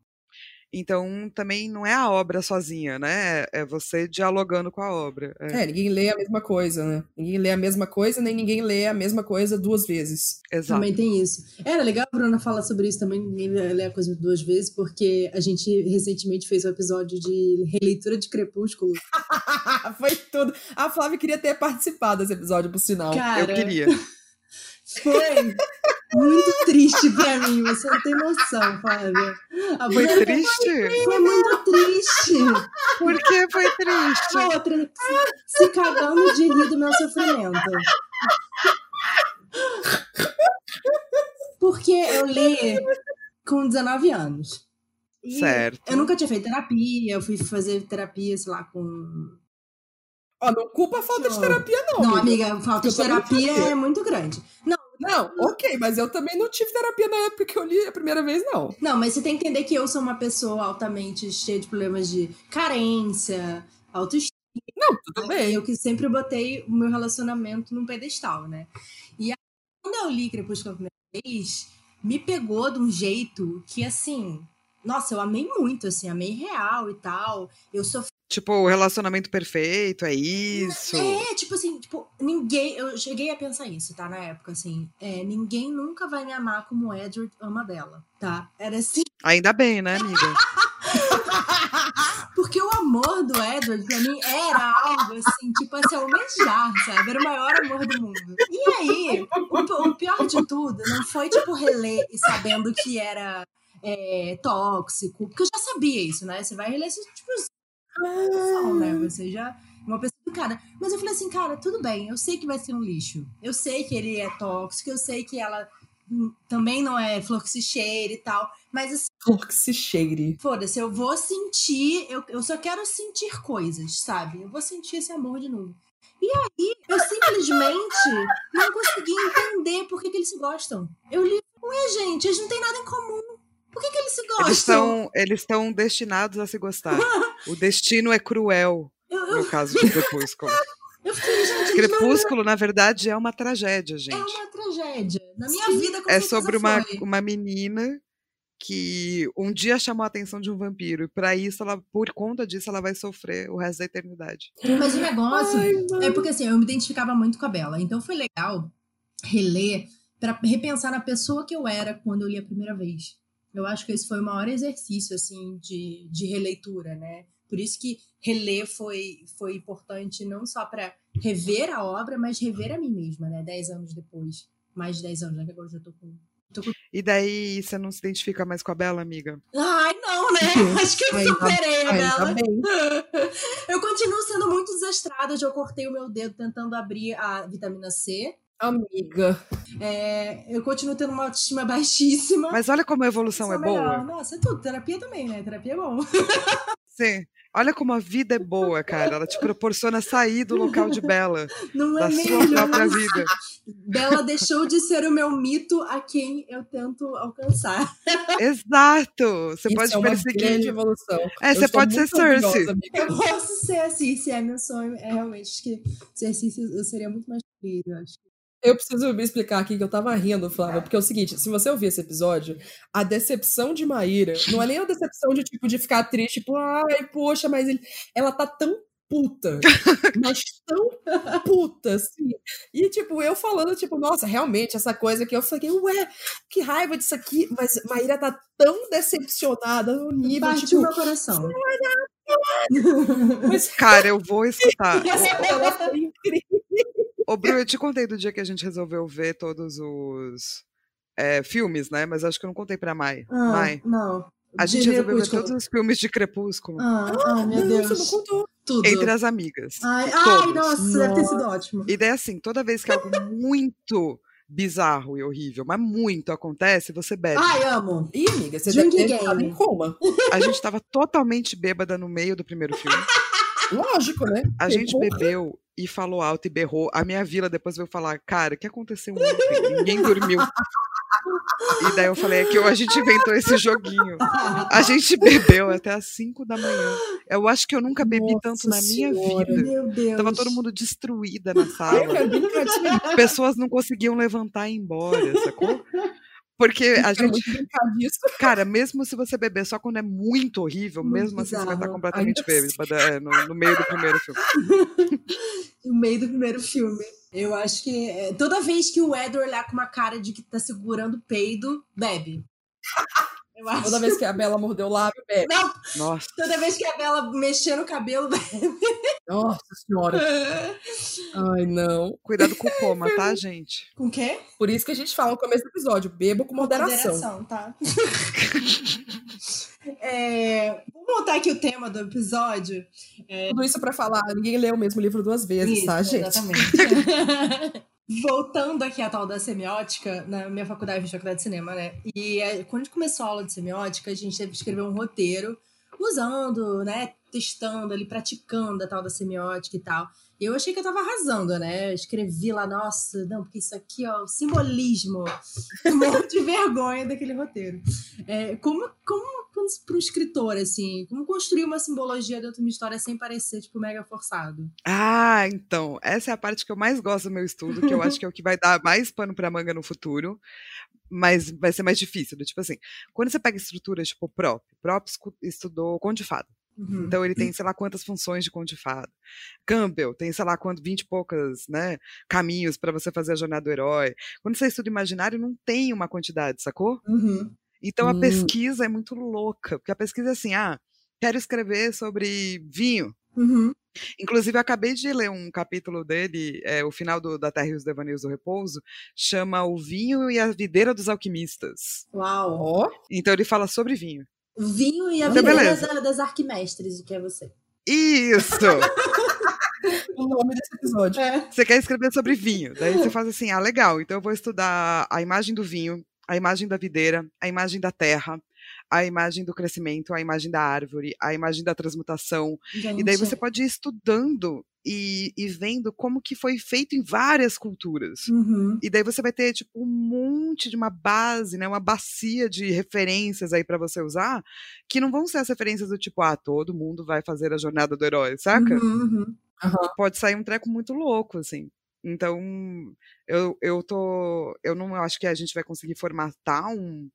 Então, também não é a obra sozinha, né? É você dialogando com a obra. É, É, ninguém lê a mesma coisa, né? Ninguém lê a mesma coisa, nem ninguém lê a mesma coisa duas vezes. exato. Também tem isso. Era legal a Bruna falar sobre isso também, ninguém lê a coisa duas vezes, porque a gente recentemente fez um episódio de releitura de Crepúsculo. Foi tudo. A Flávia queria ter participado desse episódio, por sinal. Cara, Eu queria. foi muito triste pra mim, você não tem noção, Flávia. A Foi Bruna triste? foi muito triste. Por que foi triste? A outra se, se cagando de rir do meu sofrimento. Porque eu li com 19 anos. E Certo. Eu nunca tinha feito terapia, eu fui fazer terapia, sei lá, com. Ó, não culpa a falta de terapia, não. Não, amiga. amiga, falta de terapia é muito grande. Não, Não, ok, mas eu também não tive terapia na época que eu li a primeira vez, não. não, mas você tem que entender que eu sou uma pessoa altamente cheia de problemas de carência, autoestima. Não, tudo bem. Eu que sempre botei o meu relacionamento num pedestal, né? E aí, quando eu li Crepúsculo pela primeira vez, me pegou de um jeito que, assim, nossa, eu amei muito, assim, amei real e tal. Eu sofri. Tipo, o relacionamento perfeito, é isso. É, tipo assim, tipo, ninguém. Eu cheguei a pensar isso, tá? Na época, assim. É, ninguém nunca vai me amar como o Edward ama dela, tá? Era assim. Ainda bem, né, amiga? Porque o amor do Edward, pra mim, era algo assim, tipo assim, almejar, sabe? Era o maior amor do mundo. E aí, o, o pior de tudo não foi, tipo, reler e sabendo que era é, tóxico, porque eu já sabia isso, né? Você vai reler tipo, não, né? Você já. Uma pessoa educada. Mas eu falei assim, cara, tudo bem, eu sei que vai ser um lixo. Eu sei que ele é tóxico, eu sei que ela hum, também não é flor que se cheire e tal. Mas assim, Flor que se cheire. Foda-se, eu vou sentir, eu, eu só quero sentir coisas, sabe? Eu vou sentir esse amor de novo. E aí, eu simplesmente não consegui entender por que, que eles se gostam. Eu li, ué, gente, eles não têm nada em comum. Por que, que eles se gostam? Eles estão eles estão destinados a se gostar. O destino é cruel, no caso de Crepúsculo. eu fiquei, gente, eles não- Crepúsculo, na verdade, é uma tragédia, é gente. uma tragédia. Na minha vida, com É sobre uma, foi. uma menina que um dia chamou a atenção de um vampiro. E pra isso, ela, por conta disso, ela vai sofrer o resto da eternidade. Mas o negócio Ai, é porque assim, eu me identificava muito com a Bela. Então foi legal reler para repensar na pessoa que eu era quando eu li a primeira vez. Eu acho que esse foi o maior exercício assim de, de releitura, né? Por isso que reler foi, foi importante não só para rever a obra, mas rever a mim mesma, né? Dez anos depois. Mais de dez anos, né? Que agora eu já tô com e daí você não se identifica mais com a Bela, amiga? Ai, não, né? Acho que eu ai, superei a Bela. eu continuo sendo muito desastrada. Já cortei o meu dedo tentando abrir a vitamina C. Amiga. É, eu continuo tendo uma autoestima baixíssima. Mas olha como a evolução é boa. Nossa, é tudo. Terapia também, né? Terapia é bom. Sim. Olha como a vida é boa, cara. Ela te proporciona sair do local de Bela. Não é da mesmo? sua própria vida. Bela deixou de ser o meu mito a quem eu tento alcançar. Exato! Você Isso pode é uma perseguir. grande evolução. É, Eu você pode ser Cersei. Eu posso ser assim, se é meu sonho. É realmente que ser assim eu seria muito mais feliz, eu acho. Eu preciso me explicar aqui que eu tava rindo, Flávia, porque é o seguinte, se você ouvir esse episódio, a decepção de Maíra não é nem a decepção de, tipo, de ficar triste, tipo, ai, poxa, mas ele... ela tá tão puta, mas tão puta, assim. E, tipo, eu falando, tipo, nossa, realmente, essa coisa que eu falei, ué, que raiva disso aqui, mas Maíra tá tão decepcionada no nível, Parte tipo, do meu coração. mas Cara, eu vou escutar. ela foi incrível. Ô, Bru, eu te contei do dia que a gente resolveu ver todos os é, filmes, né? Mas acho que eu não contei pra Mai. Ah, Mai, não. a De gente resolveu ver todos os filmes de Crepúsculo. Ah, ai, meu Deus. você não contou. Tudo. Entre as amigas. Ai, ai, Todos. nossa, deve ter sido ótimo. E daí, assim, toda vez que algo muito bizarro e horrível, mas muito acontece, você bebe. Ai, amo. Ih, amiga, você Drink deve ter em coma. A gente tava totalmente bêbada no meio do primeiro filme. Lógico, né? A gente Porra. bebeu e falou alto e berrou. A minha vila depois veio falar, cara, o que aconteceu ontem? Ninguém dormiu. E daí eu falei, é que a gente inventou esse joguinho. A gente bebeu até às 5 da manhã. Eu acho que eu nunca bebi Nossa tanto na minha Senhora. vida. Meu Deus. Tava todo mundo destruída na sala. Pessoas não conseguiam levantar e ir embora, sacou? Porque a Quero gente, cara, mesmo se você beber só quando é muito horrível, Muito mesmo assim você vai estar bizarro. completamente bêbada é, no, no meio do primeiro filme. No meio do primeiro filme. Eu acho que é, toda vez que o Edward olhar com uma cara de que tá segurando o peido, bebe. Eu acho. Toda vez que a Bela mordeu o lábio, bebe. Não, Nossa. toda vez que a Bela mexer no cabelo, bebe. Nossa senhora. Ai, não. Cuidado com o coma, tá, gente? Com o quê? Por isso que a gente fala no começo do episódio, bebo com moderação. Moderação, tá? É, vou montar aqui o tema do episódio. Tudo isso pra falar, ninguém lê o mesmo livro duas vezes, Isso, tá, gente? Exatamente. Voltando aqui à tal da semiótica, na minha faculdade, eu fiz faculdade de cinema, né? E é, quando a gente começou a aula de semiótica, a gente teve que escrever um roteiro usando, né? Testando ali, praticando a tal da semiótica e tal. E eu achei que eu tava arrasando, né? Eu escrevi lá, nossa, não, porque isso aqui, ó, o simbolismo. Um monte de vergonha daquele roteiro. É, como, como para um escritor, assim, como construir uma simbologia dentro de uma história sem parecer, tipo, mega forçado? Ah, então, essa é a parte que eu mais gosto do meu estudo, que eu acho que é o que vai dar mais pano pra manga no futuro, mas vai ser mais difícil. do Tipo assim, quando você pega estruturas tipo Prop, Prop estudou conto de fada. Uhum. Então ele tem, sei lá, quantas funções de conto de fada. Campbell tem, sei lá, quanto, vinte e poucas, né, caminhos para você fazer a jornada do herói. Quando você estuda imaginário, não tem uma quantidade, sacou? Uhum. Então a Hum. pesquisa é muito louca, porque a pesquisa é assim, ah, quero escrever sobre vinho. Uhum. Inclusive, eu acabei de ler um capítulo dele, é, o final do, da Terra e os Devaneios do Repouso, chama O Vinho e a Videira dos Alquimistas. Uau. Então ele fala sobre vinho. Vinho e a Então, videira beleza. da- das arquimestres, que é você. Isso! o nome desse episódio. É. Você quer escrever sobre vinho. Daí você faz assim, ah, legal, então eu vou estudar a imagem do vinho, a imagem da videira, a imagem da terra, a imagem do crescimento, a imagem da árvore, a imagem da transmutação. E daí você pode ir estudando e, e vendo como que foi feito em várias culturas. Uhum. E daí você vai ter, tipo, um monte de uma base, né? Uma bacia de referências aí pra você usar, que não vão ser as referências do tipo, ah, todo mundo vai fazer a jornada do herói, saca? Uhum, uhum. Pode sair um treco muito louco, assim. Então, eu, eu tô. Eu não acho que a gente vai conseguir formatar um,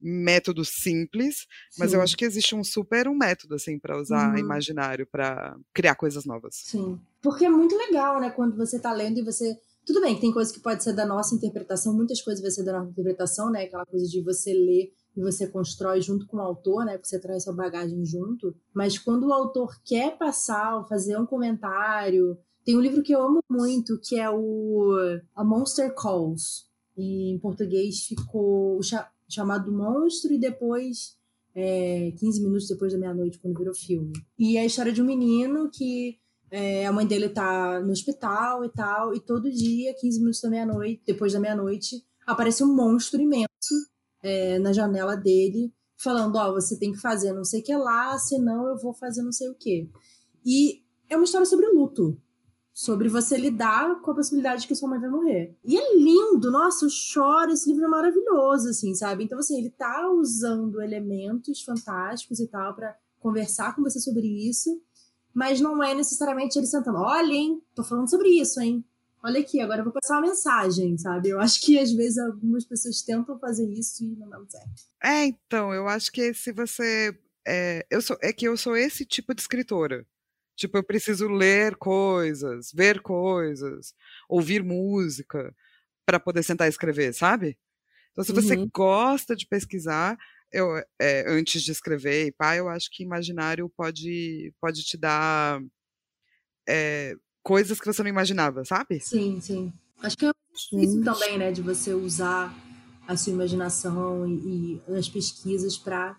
método simples, mas Sim. eu acho que existe um super um método assim para usar Uhum. imaginário para criar coisas novas. Sim. Porque é muito legal, né? Quando você tá lendo e você. Tudo bem, tem coisa que pode ser da nossa interpretação, muitas coisas vai ser da nossa interpretação, né? Aquela coisa de você ler e você constrói junto com o autor, né? Porque você traz sua bagagem junto. Mas quando o autor quer passar, ou fazer um comentário. Tem um livro que eu amo muito, que é o A Monster Calls. Em português ficou chamado Monstro e depois é, 15 minutos depois da meia-noite, quando virou filme. E é a história de um menino que é, a mãe dele tá no hospital e tal, e todo dia, 15 minutos da meia-noite, depois da meia-noite, aparece um monstro imenso é, na janela dele, falando: Ó, você tem que fazer não sei o que lá, senão eu vou fazer não sei o que. E é uma história sobre luto. Sobre você lidar com a possibilidade de que sua mãe vai morrer. E é lindo, nossa, eu choro, esse livro é maravilhoso, assim, sabe? Então, assim, ele tá usando elementos fantásticos e tal pra conversar com você sobre isso, mas não é necessariamente ele sentando, olha, hein, tô falando sobre isso, hein? Olha aqui, agora eu vou passar uma mensagem, sabe? Eu acho que às vezes algumas pessoas tentam fazer isso e não dá muito certo. É, então, eu acho que se você. É, eu sou, é que eu sou esse tipo de escritora. Tipo, eu preciso ler coisas, ver coisas, ouvir música para poder sentar e escrever, sabe? Então, se você Uhum. gosta de pesquisar, eu, é, antes de escrever, e pá, eu acho que imaginário pode, pode te dar é, coisas que você não imaginava, sabe? Sim, sim. Acho que é isso também, né, de você usar a sua imaginação e, e as pesquisas para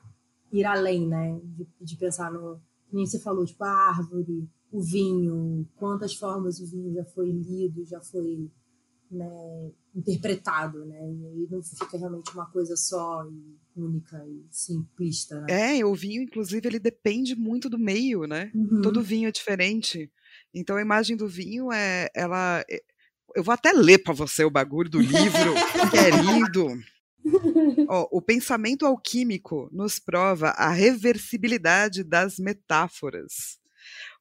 ir além, né, de, de pensar no, nem você falou, tipo a árvore, o vinho, quantas formas o vinho já foi lido, já foi né, interpretado, né, e aí não fica realmente uma coisa só e única e simplista, né? É, o vinho, inclusive, ele depende muito do meio, né? Uhum. Todo vinho é diferente. Então a imagem do vinho é, ela, é- eu vou até ler para você o bagulho do livro, que é lindo. Ó, o pensamento alquímico nos prova a reversibilidade das metáforas.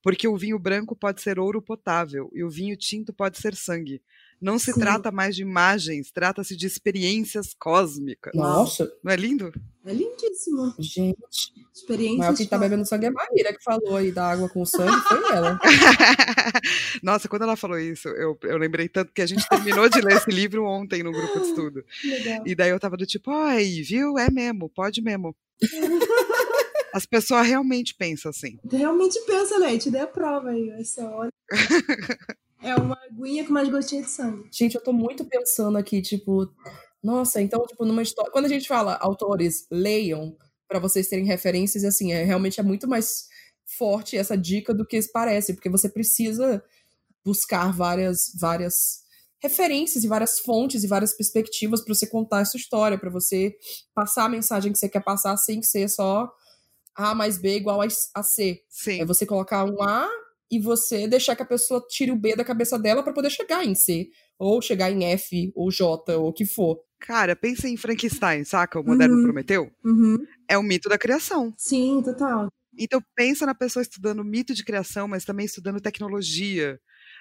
Porque o vinho branco pode ser ouro potável e o vinho tinto pode ser sangue. Não se Sim. trata mais de imagens, trata-se de experiências cósmicas. Nossa, Não é lindo? É lindíssimo. gente. Experiência. Mas o que tá bebendo sangue é a Maíra que falou aí da água com sangue, foi ela. Nossa, quando ela falou isso, eu, eu lembrei tanto que a gente terminou de ler esse livro ontem no grupo de estudo. Legal. E daí eu tava do tipo, ai, viu? É mesmo, pode mesmo. As pessoas realmente pensam assim. Realmente pensa, né? Te dei a prova aí. Essa hora. É uma aguinha com mais gotinha de sangue. Gente, eu tô muito pensando aqui, tipo, nossa, então, tipo, numa história. Quando a gente fala autores, leiam, pra vocês terem referências, assim, é realmente é muito mais forte essa dica do que parece, porque você precisa buscar várias, várias referências e várias fontes e várias perspectivas pra você contar essa história, pra você passar a mensagem que você quer passar sem ser só A mais B igual a a C. Sim. É você colocar um A e você deixar que a pessoa tire o B da cabeça dela pra poder chegar em C, ou chegar em F, ou J, ou o que for. Cara, pensa em Frankenstein, saca? O moderno Uhum. Prometeu. Uhum. É o mito da criação. Sim, total. Então pensa na pessoa estudando mito de criação, mas também estudando tecnologia,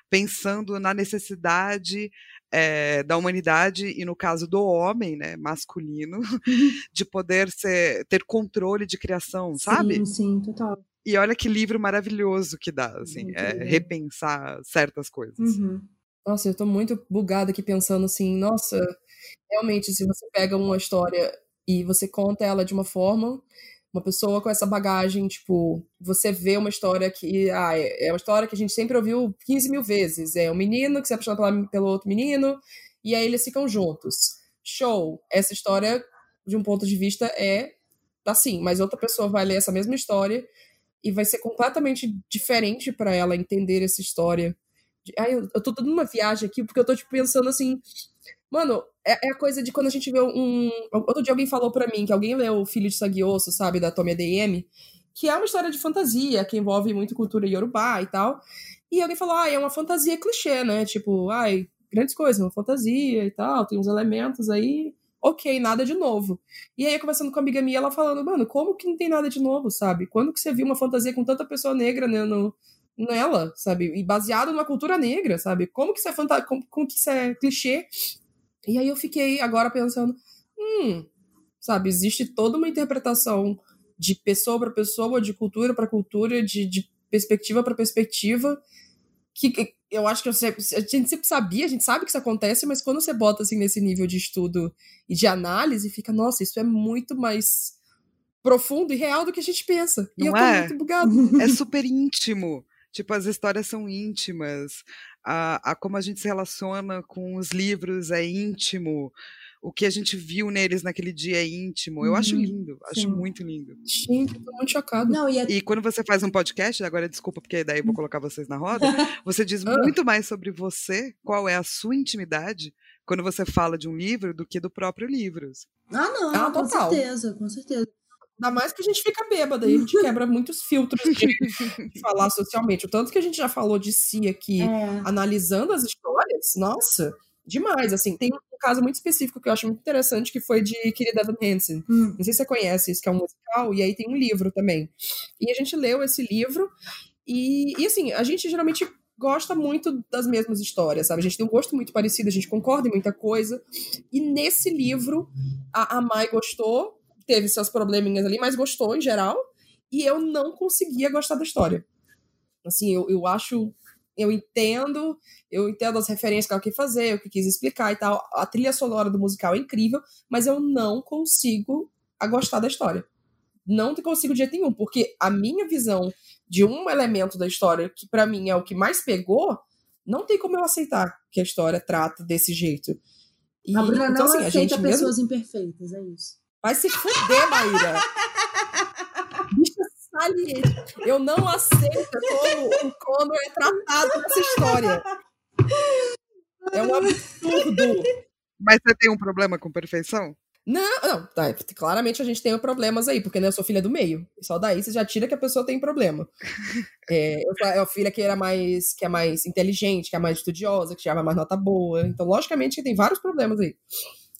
pensando na necessidade eh, da humanidade e no caso do homem, né, masculino, de poder ser, ter controle de criação, sabe? Sim, sim, total. E olha que livro maravilhoso que dá, assim, é, repensar certas coisas. Uhum. Nossa, eu tô muito bugada aqui pensando assim, nossa, realmente, se você pega uma história e você conta ela de uma forma, uma pessoa com essa bagagem, tipo, você vê uma história que, ah, é é uma história que a gente sempre ouviu 15 mil vezes. É um menino que se apaixona pela- pelo outro menino, e aí eles ficam juntos. Show! Essa história, de um ponto de vista, é assim, mas outra pessoa vai ler essa mesma história e vai ser completamente diferente pra ela entender essa história. Ai, eu, eu tô dando uma viagem aqui porque eu tô tipo, pensando assim. Mano, é, é a coisa de quando a gente vê um. Outro dia alguém falou pra mim que alguém leu O Filho de Sangue sabe, da Tommy DM, que é uma história de fantasia, que envolve muito cultura iorubá e tal. E alguém falou, ah, é uma fantasia clichê, né? Tipo, ai, grandes coisas, uma fantasia e tal, tem uns elementos aí. Ok, nada de novo. E aí, conversando com uma amiga minha, ela falando, mano, como que não tem nada de novo, sabe? Quando que você viu uma fantasia com tanta pessoa negra né, no, nela, sabe? E baseado numa cultura negra, sabe? Como que isso é fanta como, como que isso é clichê? E aí eu fiquei agora pensando, hum, sabe? Existe toda uma interpretação de pessoa para pessoa, de cultura para cultura, de, de perspectiva para perspectiva, que eu acho que eu sempre, a gente sempre sabia, a gente sabe que isso acontece, mas quando você bota assim nesse nível de estudo e de análise, fica, nossa, isso é muito mais profundo e real do que a gente pensa. Não e eu é? tô muito bugado. É super íntimo. Tipo, as histórias são íntimas. A, a como a gente se relaciona com os livros é íntimo o que a gente viu neles naquele dia é íntimo. Eu uhum, acho lindo, sim. acho muito lindo. Gente, tô muito chocado. Não, e, é... e, quando você faz um podcast, agora desculpa, porque daí eu vou colocar vocês na roda, você diz muito mais sobre você, qual é a sua intimidade, quando você fala de um livro, do que do próprio livro. Ah, não, ah, com total. certeza, com certeza. Ainda mais que a gente fica bêbada e a gente quebra muitos filtros de falar socialmente. O tanto que a gente já falou de si aqui, é. analisando as histórias, nossa, demais. Assim, tem um caso muito específico que eu acho muito interessante, que foi de Querida Evan Hansen. Hum. Não sei se você conhece isso, que é um musical, e aí tem um livro também. E a gente leu esse livro, e, e assim, a gente geralmente gosta muito das mesmas histórias, sabe? A gente tem um gosto muito parecido, a gente concorda em muita coisa. E nesse livro, a, a Mai gostou, teve seus probleminhas ali, mas gostou em geral. E eu não conseguia gostar da história. Assim, eu, eu acho eu entendo, eu entendo as referências que ela quis fazer, o que quis explicar e tal. A trilha sonora do musical é incrível, mas eu não consigo a gostar da história. Não consigo de jeito nenhum, porque a minha visão de um elemento da história, que para mim é o que mais pegou, não tem como eu aceitar que a história trata desse jeito. E, a Bruna então, não assim, aceita pessoas mesmo... imperfeitas, é isso. Vai se fuder, Maíra! saliente. Eu não aceito como o Conor é tratado nessa história. É um absurdo. Mas você tem um problema com perfeição? Não, não, tá, claramente a gente tem problemas aí, porque né, eu sou filha do meio. Só daí você já tira que a pessoa tem problema. É, eu sou a filha que era mais, que é mais inteligente, que é mais estudiosa, que tirava mais nota boa. Então, logicamente, tem vários problemas aí.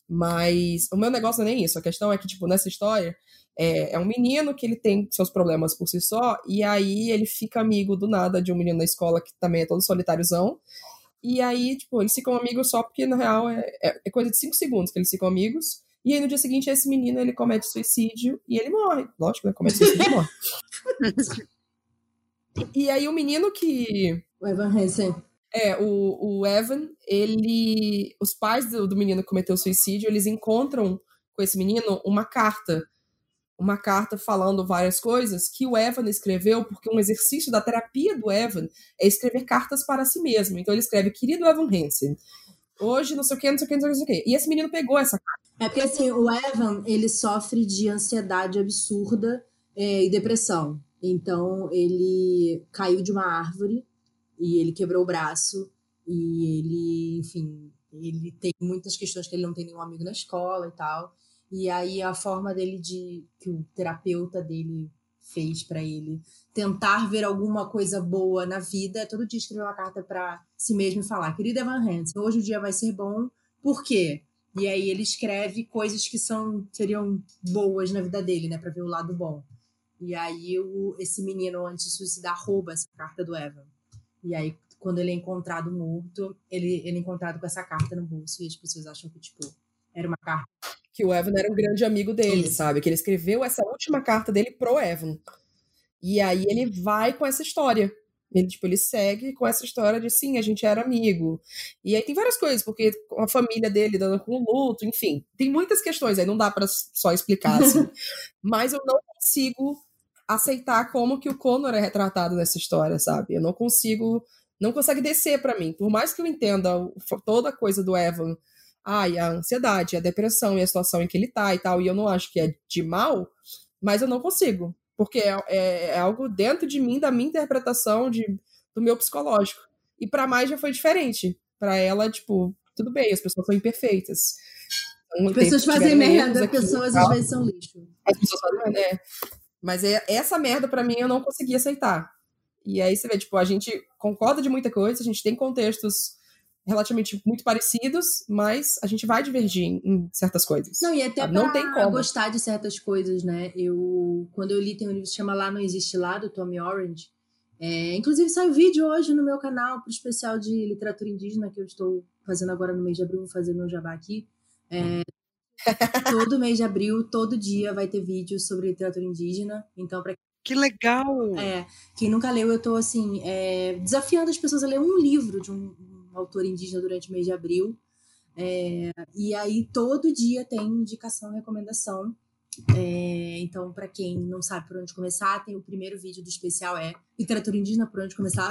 Mas o meu negócio não é nem isso. A questão é que, tipo, nessa história, é, é, um menino que ele tem seus problemas por si só, e aí ele fica amigo do nada de um menino na escola que também é todo solitáriozão. E aí, tipo, eles ficam amigos só porque, na real, é, é, é coisa de cinco segundos que eles ficam amigos. E aí, no dia seguinte, esse menino, ele comete suicídio e ele morre. Lógico, né? Comete suicídio e morre. e aí, o menino que... O Evan Hansen. É, o, o Evan, ele... Os pais do, do menino que cometeu suicídio, eles encontram com esse menino uma carta uma carta falando várias coisas que o Evan escreveu, porque um exercício da terapia do Evan é escrever cartas para si mesmo. Então ele escreve, querido Evan Hansen, hoje não sei o que, não sei o que, não sei o que. E esse menino pegou essa carta. É porque assim, o Evan, ele sofre de ansiedade absurda é, e depressão. Então ele caiu de uma árvore e ele quebrou o braço e ele, enfim, ele tem muitas questões que ele não tem nenhum amigo na escola e tal. E aí a forma dele de que o terapeuta dele fez para ele tentar ver alguma coisa boa na vida é todo dia escrever uma carta para si mesmo e falar: "Querida Evan Hansen, hoje o dia vai ser bom. Por quê?" E aí ele escreve coisas que são seriam boas na vida dele, né, para ver o lado bom. E aí o, esse menino antes de suicidar rouba essa carta do Evan. E aí quando ele é encontrado morto, ele, ele é encontrado com essa carta no bolso e as pessoas acham que tipo era uma carta que o Evan era um grande amigo dele, sabe? Que ele escreveu essa última carta dele pro Evan. E aí ele vai com essa história. Ele, tipo, ele segue com essa história de sim, a gente era amigo. E aí tem várias coisas, porque a família dele dando com luto, enfim. Tem muitas questões aí, não dá para só explicar assim. Mas eu não consigo aceitar como que o Connor é retratado nessa história, sabe? Eu não consigo, não consegue descer para mim. Por mais que eu entenda toda a coisa do Evan ai, a ansiedade, a depressão e a situação em que ele tá e tal, e eu não acho que é de mal, mas eu não consigo, porque é, é, é algo dentro de mim, da minha interpretação, de, do meu psicológico. E para mais já foi diferente. para ela, tipo, tudo bem, as pessoas são imperfeitas. Então, as pessoas fazem merda, as pessoas às vezes são lixo. As pessoas fazem merda, é. Mas é, essa merda, para mim, eu não consegui aceitar. E aí você vê, tipo, a gente concorda de muita coisa, a gente tem contextos relativamente muito parecidos, mas a gente vai divergir em certas coisas. Não, e até não tem como gostar de certas coisas, né? Eu, quando eu li, tem um livro que se chama Lá Não Existe Lá, do Tommy Orange. É, inclusive, saiu vídeo hoje no meu canal para o especial de literatura indígena que eu estou fazendo agora no mês de abril, vou fazer meu jabá aqui. É, todo mês de abril, todo dia vai ter vídeo sobre literatura indígena. Então, para que legal! É, quem nunca leu, eu tô assim, é, desafiando as pessoas a ler um livro de um, um autor indígena durante o mês de abril. É, e aí todo dia tem indicação e recomendação. É, então, para quem não sabe por onde começar, tem o primeiro vídeo do especial é Literatura Indígena, por onde começar.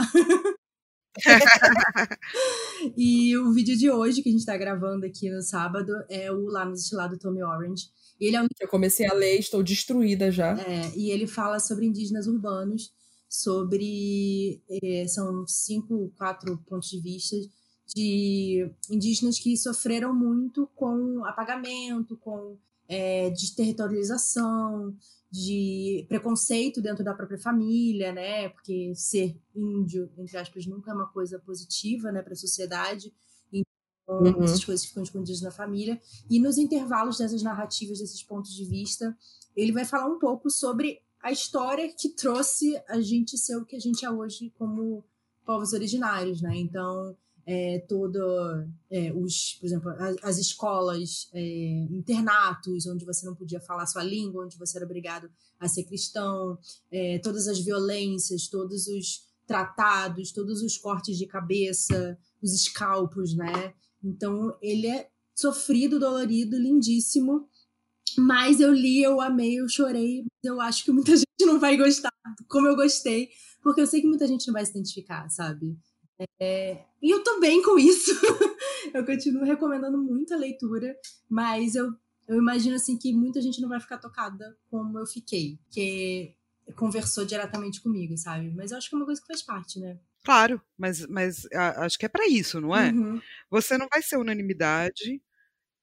e o vídeo de hoje, que a gente está gravando aqui no sábado, é o Lá no Destilado Tommy Orange. Ele é um... Eu comecei a ler, estou destruída já. É, e ele fala sobre indígenas urbanos, sobre. É, são cinco, quatro pontos de vista de indígenas que sofreram muito com apagamento, com é, desterritorialização, de preconceito dentro da própria família, né? Porque ser índio, entre aspas, nunca é uma coisa positiva, né, para a sociedade. Então, uhum. essas coisas ficam escondidas na família. E nos intervalos dessas narrativas, desses pontos de vista, ele vai falar um pouco sobre a história que trouxe a gente ser o que a gente é hoje como povos originários, né? Então, é, toda é, os, por exemplo, as, as escolas, é, internatos, onde você não podia falar sua língua, onde você era obrigado a ser cristão, é, todas as violências, todos os tratados, todos os cortes de cabeça, os escalpos, né? Então ele é sofrido, dolorido, lindíssimo. Mas eu li, eu amei, eu chorei. Eu acho que muita gente não vai gostar como eu gostei, porque eu sei que muita gente não vai se identificar, sabe? É, e eu tô bem com isso. eu continuo recomendando muita leitura, mas eu, eu imagino assim que muita gente não vai ficar tocada como eu fiquei, que conversou diretamente comigo, sabe? Mas eu acho que é uma coisa que faz parte, né? Claro, mas, mas a, acho que é para isso, não é? Uhum. Você não vai ser unanimidade,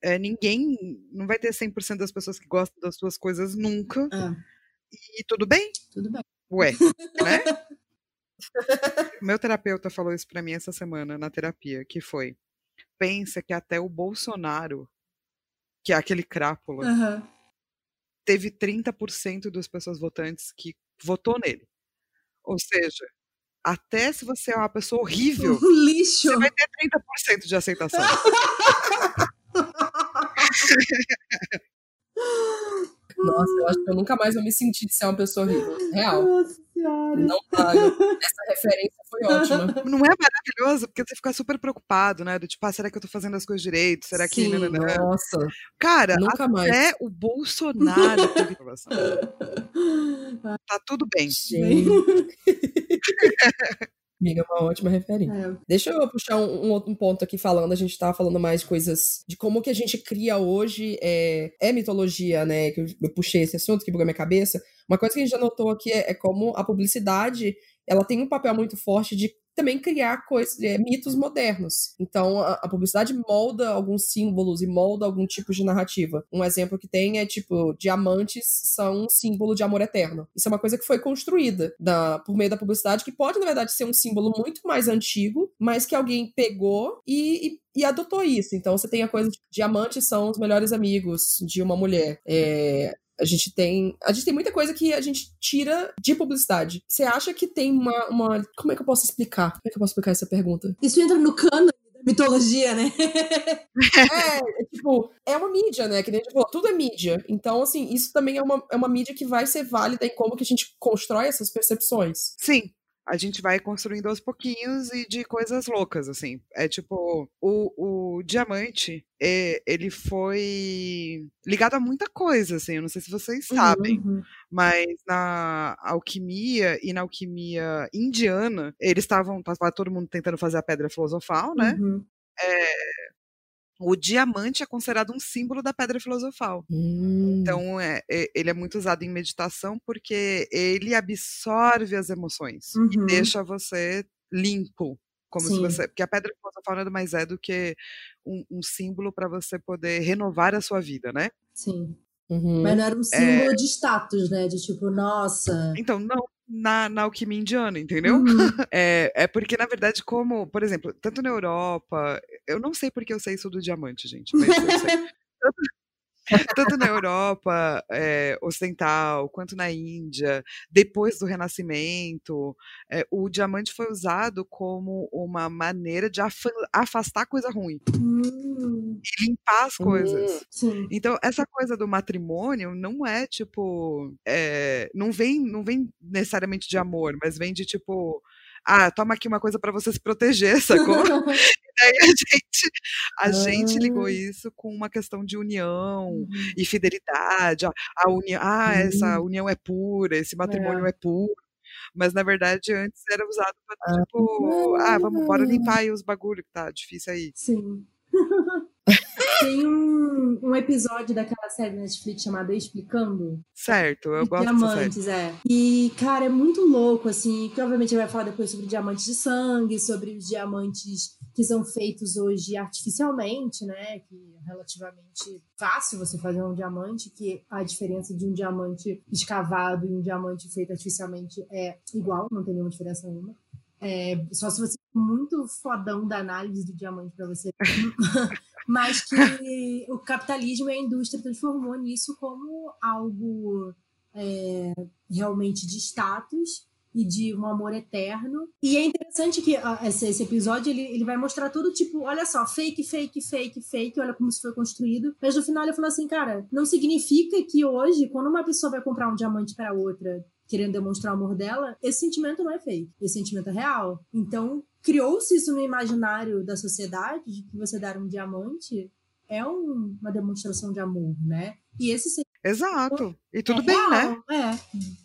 é, ninguém, não vai ter 100% das pessoas que gostam das suas coisas nunca. Ah. E tudo bem? Tudo bem. Ué, né? Meu terapeuta falou isso para mim essa semana na terapia, que foi: pensa que até o Bolsonaro, que é aquele crápula, uhum. teve 30% das pessoas votantes que votou nele. Ou seja, até se você é uma pessoa horrível, um lixo. você vai ter 30% de aceitação. Nossa, eu acho que eu nunca mais vou me sentir de ser uma pessoa horrível. Real. Nossa senhora. Não pago. Essa referência foi ótima. Não é maravilhoso? Porque você fica super preocupado, né? Do tipo, ah, será que eu tô fazendo as coisas direito? Será que. Sim, nossa. Cara, nunca até mais. o Bolsonaro teve informação. tá tudo bem. Gente. Amiga, é uma ótima referência. É. Deixa eu puxar um, um, outro ponto aqui falando. A gente tava falando mais coisas de como que a gente cria hoje é, é mitologia, né? Que eu, eu, puxei esse assunto que bugou minha cabeça. Uma coisa que a gente já notou aqui é, é como a publicidade ela tem um papel muito forte de também criar coisas, é, mitos modernos. Então, a, a, publicidade molda alguns símbolos e molda algum tipo de narrativa. Um exemplo que tem é, tipo, diamantes são um símbolo de amor eterno. Isso é uma coisa que foi construída da, por meio da publicidade, que pode, na verdade, ser um símbolo muito mais antigo, mas que alguém pegou e, e e adotou isso. Então você tem a coisa de diamantes são os melhores amigos de uma mulher. É, a gente tem. A gente tem muita coisa que a gente tira de publicidade. Você acha que tem uma, uma. Como é que eu posso explicar? Como é que eu posso explicar essa pergunta? Isso entra no cano da mitologia, né? é, é, tipo, é uma mídia, né? Que nem a gente falou, tudo é mídia. Então, assim, isso também é uma, é uma mídia que vai ser válida em como que a gente constrói essas percepções. Sim, a gente vai construindo aos pouquinhos e de coisas loucas, assim. É tipo, o, o diamante, é, ele foi ligado a muita coisa, assim, eu não sei se vocês sabem, uhum. mas na alquimia e na alquimia indiana, eles estavam, tava todo mundo tentando fazer a pedra filosofal, né? Uhum. É, o diamante é considerado um símbolo da pedra filosofal. Hum. Então, é, é, ele é muito usado em meditação porque ele absorve as emoções uhum. e deixa você limpo. Como Sim. se você. Porque a pedra filosofal nada mais é do que um, um símbolo para você poder renovar a sua vida, né? Sim. Uhum. Mas não era um símbolo é... de status, né? De tipo, nossa. Então, não, na, na alquimia indiana, entendeu? Uhum. É, é porque, na verdade, como, por exemplo, tanto na Europa, eu não sei porque eu sei isso do diamante, gente, mas eu sei. tanto na Europa é, ocidental quanto na Índia, depois do Renascimento, é, o diamante foi usado como uma maneira de afastar coisa ruim hum. e limpar as coisas. Hum, então, essa coisa do matrimônio não é tipo. É, não, vem, não vem necessariamente de amor, mas vem de tipo ah, toma aqui uma coisa para você se proteger, sacou? e daí a gente, a ah. gente ligou ah. isso com uma questão de união uhum. e fidelidade. A, a união, ah, uhum. essa união é pura, esse matrimônio é, é puro. Mas na verdade antes era usado para tipo, ah, vamos, bora limpar aí os bagulho que tá difícil aí. Sim. Tem um, um episódio daquela série Netflix chamada Explicando. Certo, eu gosto Diamantes, é. E, cara, é muito louco, assim, que obviamente vai falar depois sobre diamantes de sangue, sobre os diamantes que são feitos hoje artificialmente, né? Que é relativamente fácil você fazer um diamante, que a diferença de um diamante escavado e um diamante feito artificialmente é igual, não tem nenhuma diferença nenhuma. É, só se você for muito fodão da análise do diamante para você. Mas que o capitalismo e a indústria transformou nisso como algo é, realmente de status e de um amor eterno. E é interessante que uh, esse, esse, episódio ele, ele vai mostrar tudo tipo, olha só, fake, fake, fake, fake, olha como isso foi construído. Mas no final ele falou assim, cara, não significa que hoje, quando uma pessoa vai comprar um diamante para outra querendo demonstrar o amor dela, esse sentimento não é fake, esse sentimento é real. Então, criou-se isso no imaginário da sociedade de que você dar um diamante é um, uma demonstração de amor, né? E esse Exato. E tudo é bem, né? real, né? É.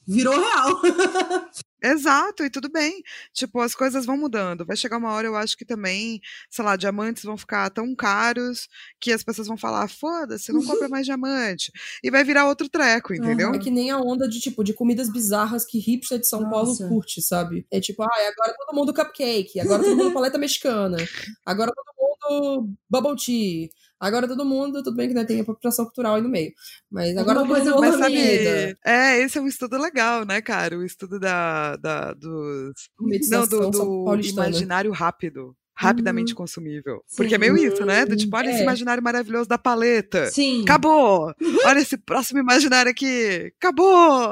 Virou real. Exato, e tudo bem. Tipo, as coisas vão mudando. Vai chegar uma hora, eu acho que também, sei lá, diamantes vão ficar tão caros que as pessoas vão falar: foda-se, não compra mais diamante. E vai virar outro treco, entendeu? É que nem a onda de, tipo, de comidas bizarras que hipster de São Nossa. Paulo curte, sabe? É tipo, ah, agora todo mundo cupcake, agora todo mundo paleta mexicana, agora todo mundo bubble tea. Agora todo mundo, tudo bem que né, tem a apropriação cultural aí no meio. Mas agora Alguma coisa mas sabe, É, esse é um estudo legal, né, cara? O estudo da, da dos. Não, do, do imaginário rápido rapidamente uhum. consumível. Sim. Porque é meio isso, né? Do tipo, olha é. esse imaginário maravilhoso da paleta. Sim. Acabou! olha esse próximo imaginário aqui. Acabou!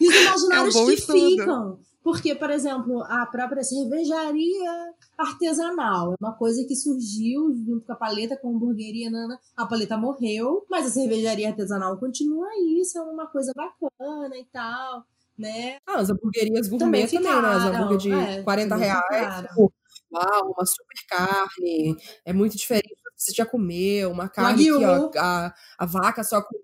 e os imaginários é um que estudo. ficam. Porque, por exemplo, a própria cervejaria artesanal é uma coisa que surgiu junto com a paleta, com a hamburgueria, nana. a paleta morreu, mas a cervejaria artesanal continua aí, isso é uma coisa bacana e tal, né? Ah, as hamburguerias gourmet também, também né? As hambúrguer de é, 40 reais, tipo, uau, uma super carne, é muito diferente você já comeu, uma carne que ó, a, a vaca só comeu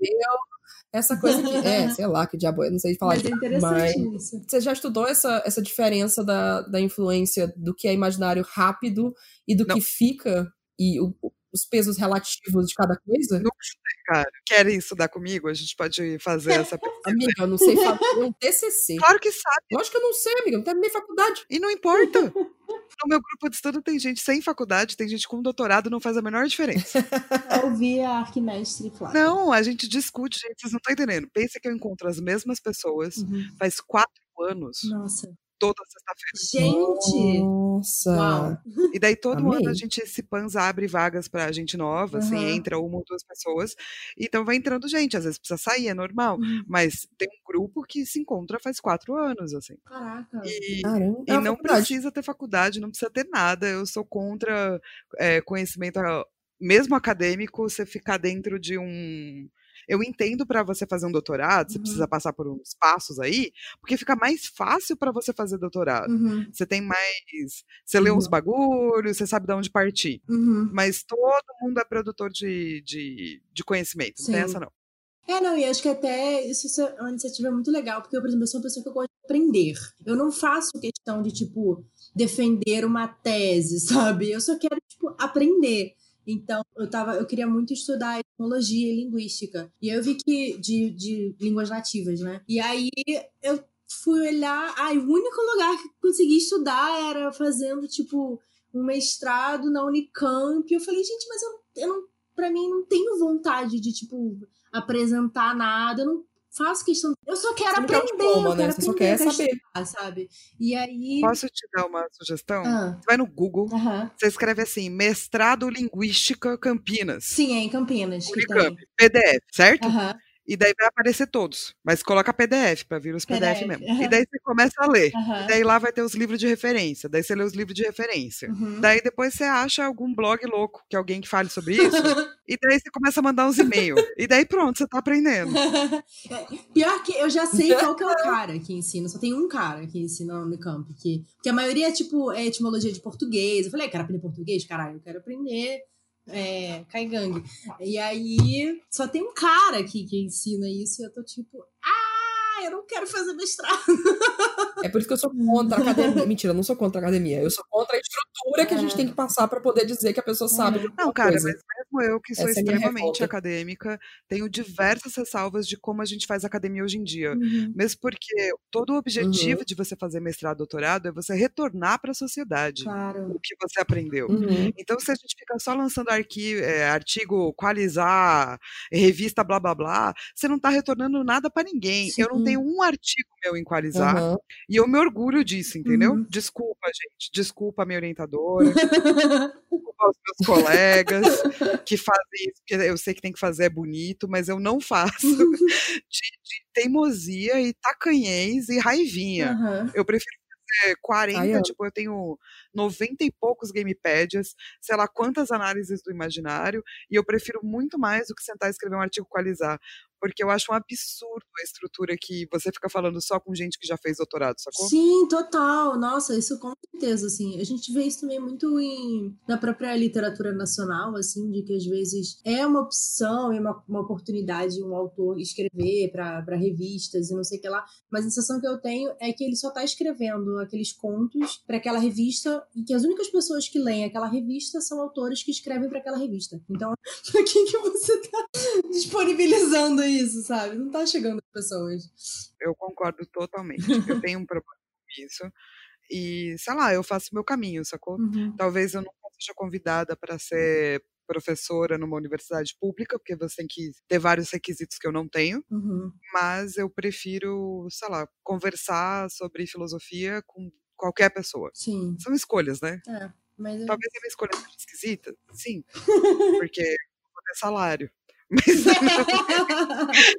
essa coisa que. É, sei lá, que diabo, eu não sei falar Mas é interessante mas isso. Você já estudou essa, essa diferença da, da influência do que é imaginário rápido e do não. que fica? E o, os pesos relativos de cada coisa? Não sei, cara. Querem estudar comigo? A gente pode fazer essa Amiga, eu não sei fazer um TCC. Claro que sabe. Lógico que eu não sei, amiga. Eu não terminei faculdade. E não importa. No meu grupo de estudo tem gente sem faculdade, tem gente com doutorado, não faz a menor diferença. Eu vi a Arquimestre Flávia. Não, a gente discute, gente, vocês não estão entendendo. Pensa que eu encontro as mesmas pessoas uhum. faz quatro anos. Nossa toda sexta-feira. Gente! Nossa! Uau. E daí todo Amei. ano a gente, esse Panza abre vagas pra gente nova, uhum. assim, entra uma ou duas pessoas. Então vai entrando gente, às vezes precisa sair, é normal. Uhum. Mas tem um grupo que se encontra faz quatro anos, assim. Caraca! E, Caramba, e é não precisa ter faculdade, não precisa ter nada. Eu sou contra é, conhecimento mesmo acadêmico, você ficar dentro de um eu entendo para você fazer um doutorado, uhum. você precisa passar por uns passos aí, porque fica mais fácil para você fazer doutorado. Uhum. Você tem mais. Você lê uns uhum. bagulhos, você sabe de onde partir. Uhum. Mas todo mundo é produtor de, de, de conhecimento, Sim. não tem essa não. É, não, e acho que até isso, isso é uma iniciativa muito legal, porque eu, por exemplo, eu sou uma pessoa que eu gosto de aprender. Eu não faço questão de, tipo, defender uma tese, sabe? Eu só quero, tipo, aprender. Então, eu tava, eu queria muito estudar etnologia e linguística. E eu vi que de, de línguas nativas, né? E aí eu fui olhar, ai, o único lugar que consegui estudar era fazendo tipo um mestrado na Unicamp. Eu falei, gente, mas eu, eu não, para mim não tenho vontade de tipo apresentar nada, eu não faço questão. Eu só quero Você aprender, diploma, eu né? quero Você só quer saber. estudar, sabe? E aí. Posso te dar uma sugestão? Ah, Você vai no Google, você escreve assim, mestrado Linguística Campinas. Sim, é em Campinas. Unicamp, PDF, certo? Aham. E daí vai aparecer todos. Mas coloca PDF para vir os PDF, PDF, mesmo. aham. E daí você começa a ler. E daí lá vai ter os livros de referência. Daí você lê os livros de referência. Uhum. Daí depois você acha algum blog louco, que alguém que fale sobre isso. e daí você começa a mandar uns e-mails. E daí pronto, você tá aprendendo. É, Pior que eu já sei qual que é o cara que ensina. Só tem um cara que ensina no Unicamp. Que, que a maioria é tipo é etimologia de português. Eu falei, "Ah, quero aprender português? Caralho, eu quero aprender é, Kaigang. E aí só tem um cara aqui que ensina isso. E eu tô tipo, ah, eu não quero fazer mestrado. É por isso que eu sou contra a academia. Mentira, eu não sou contra a academia. Eu sou contra a estrutura que a gente tem que passar pra poder dizer que a pessoa sabe de Não, cara, coisa. mas mesmo eu que sou Essa é extremamente revolta. acadêmica, tenho diversas ressalvas de como a gente faz academia hoje em dia. Uhum. Mesmo porque todo o objetivo Uhum. de você fazer mestrado, doutorado é você retornar para a sociedade Claro. o que você aprendeu. Uhum. Então, se a gente fica só lançando arqui, é, artigo, qualizar, revista, blá blá blá, você não está retornando nada para ninguém. Eu não Sim. Tenho um artigo meu em qualizar Aham. e eu me orgulho disso, entendeu? Uhum. Desculpa, gente. Desculpa a minha orientadora, desculpa aos meus colegas que fazem isso, porque eu sei que tem que fazer é bonito, mas eu não faço de, de teimosia e tacanhez e raivinha. Eu prefiro fazer 40, Ai, amo. tipo, eu tenho 90 e poucos gamepadias, sei lá quantas análises do imaginário, e eu prefiro muito mais do que sentar e escrever um artigo qualizar. Porque eu acho um absurdo a estrutura que você fica falando só com gente que já fez doutorado, sacou? Sim, total. Nossa, isso com certeza, assim. A gente vê isso também muito em, na própria literatura nacional, assim, de que às vezes é uma opção e uma, uma oportunidade um autor escrever para revistas e não sei o que lá, mas a sensação que eu tenho é que ele só tá escrevendo aqueles contos para aquela revista e que as únicas pessoas que leem aquela revista são autores que escrevem para aquela revista. Então, pra quem que você tá disponibilizando isso, sabe? Não tá chegando às pessoas. Eu concordo totalmente. Eu tenho um problema com isso. E, sei lá, eu faço meu caminho, sacou? Uhum. Talvez eu nunca seja convidada para ser professora numa universidade pública, porque você tem que ter vários requisitos que eu não tenho, Uhum. mas eu prefiro, sei lá, conversar sobre filosofia com qualquer pessoa. Sim. São escolhas, né? É, mas eu- Talvez a minha escolha seja esquisita, sim, porque ter salário. Mas,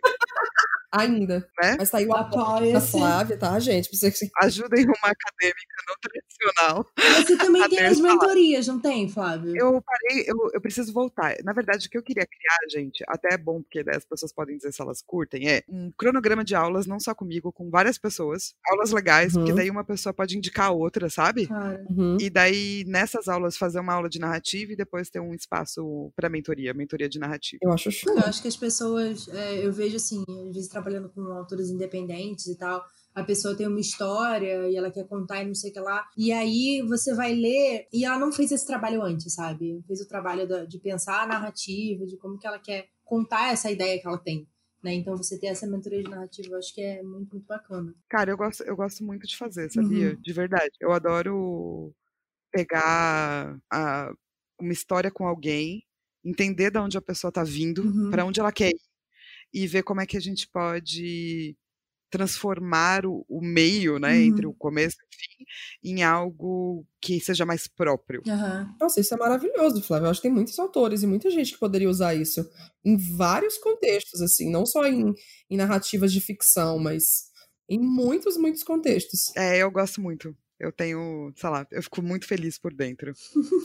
Ainda. né? Mas tá aí o apoio da Apoia-se. Flávia, tá, gente? Que- Ajudem uma acadêmica não tradicional. Você também A tem as mentorias, não tem, Flávio? Eu parei, eu, eu preciso voltar. Na verdade, o que eu queria criar, gente, até é bom, porque daí as pessoas podem dizer se elas curtem, é um cronograma de aulas, não só comigo, com várias pessoas. Aulas legais, porque Uhum. daí uma pessoa pode indicar a outra, sabe? Uhum. E daí, nessas aulas, fazer uma aula de narrativa e depois ter um espaço para mentoria, mentoria de narrativa. Eu acho Eu acho que as pessoas, é, eu vejo assim, às vezes trabalhando com autores independentes e tal, a pessoa tem uma história e ela quer contar e não sei o que lá, e aí você vai ler e ela não fez esse trabalho antes, sabe? Fez o trabalho de pensar a narrativa, de como que ela quer contar essa ideia que ela tem. Né? Então você ter essa mentoria de narrativa, eu acho que é muito, muito bacana. Cara, eu gosto, eu gosto muito de fazer, sabia? Uhum. De verdade. Eu adoro pegar a- uma história com alguém, entender de onde a pessoa tá vindo, Uhum. para onde ela quer ir, e ver como é que a gente pode transformar o, o meio, né, entre Uhum. o começo e o fim, em algo que seja mais próprio. Aham. Nossa, isso é maravilhoso, Flávio. Eu acho que tem muitos autores e muita gente que poderia usar isso em vários contextos, assim, não só em, em narrativas de ficção, mas em muitos, muitos contextos. É, eu gosto muito. Eu tenho, sei lá, eu fico muito feliz por dentro.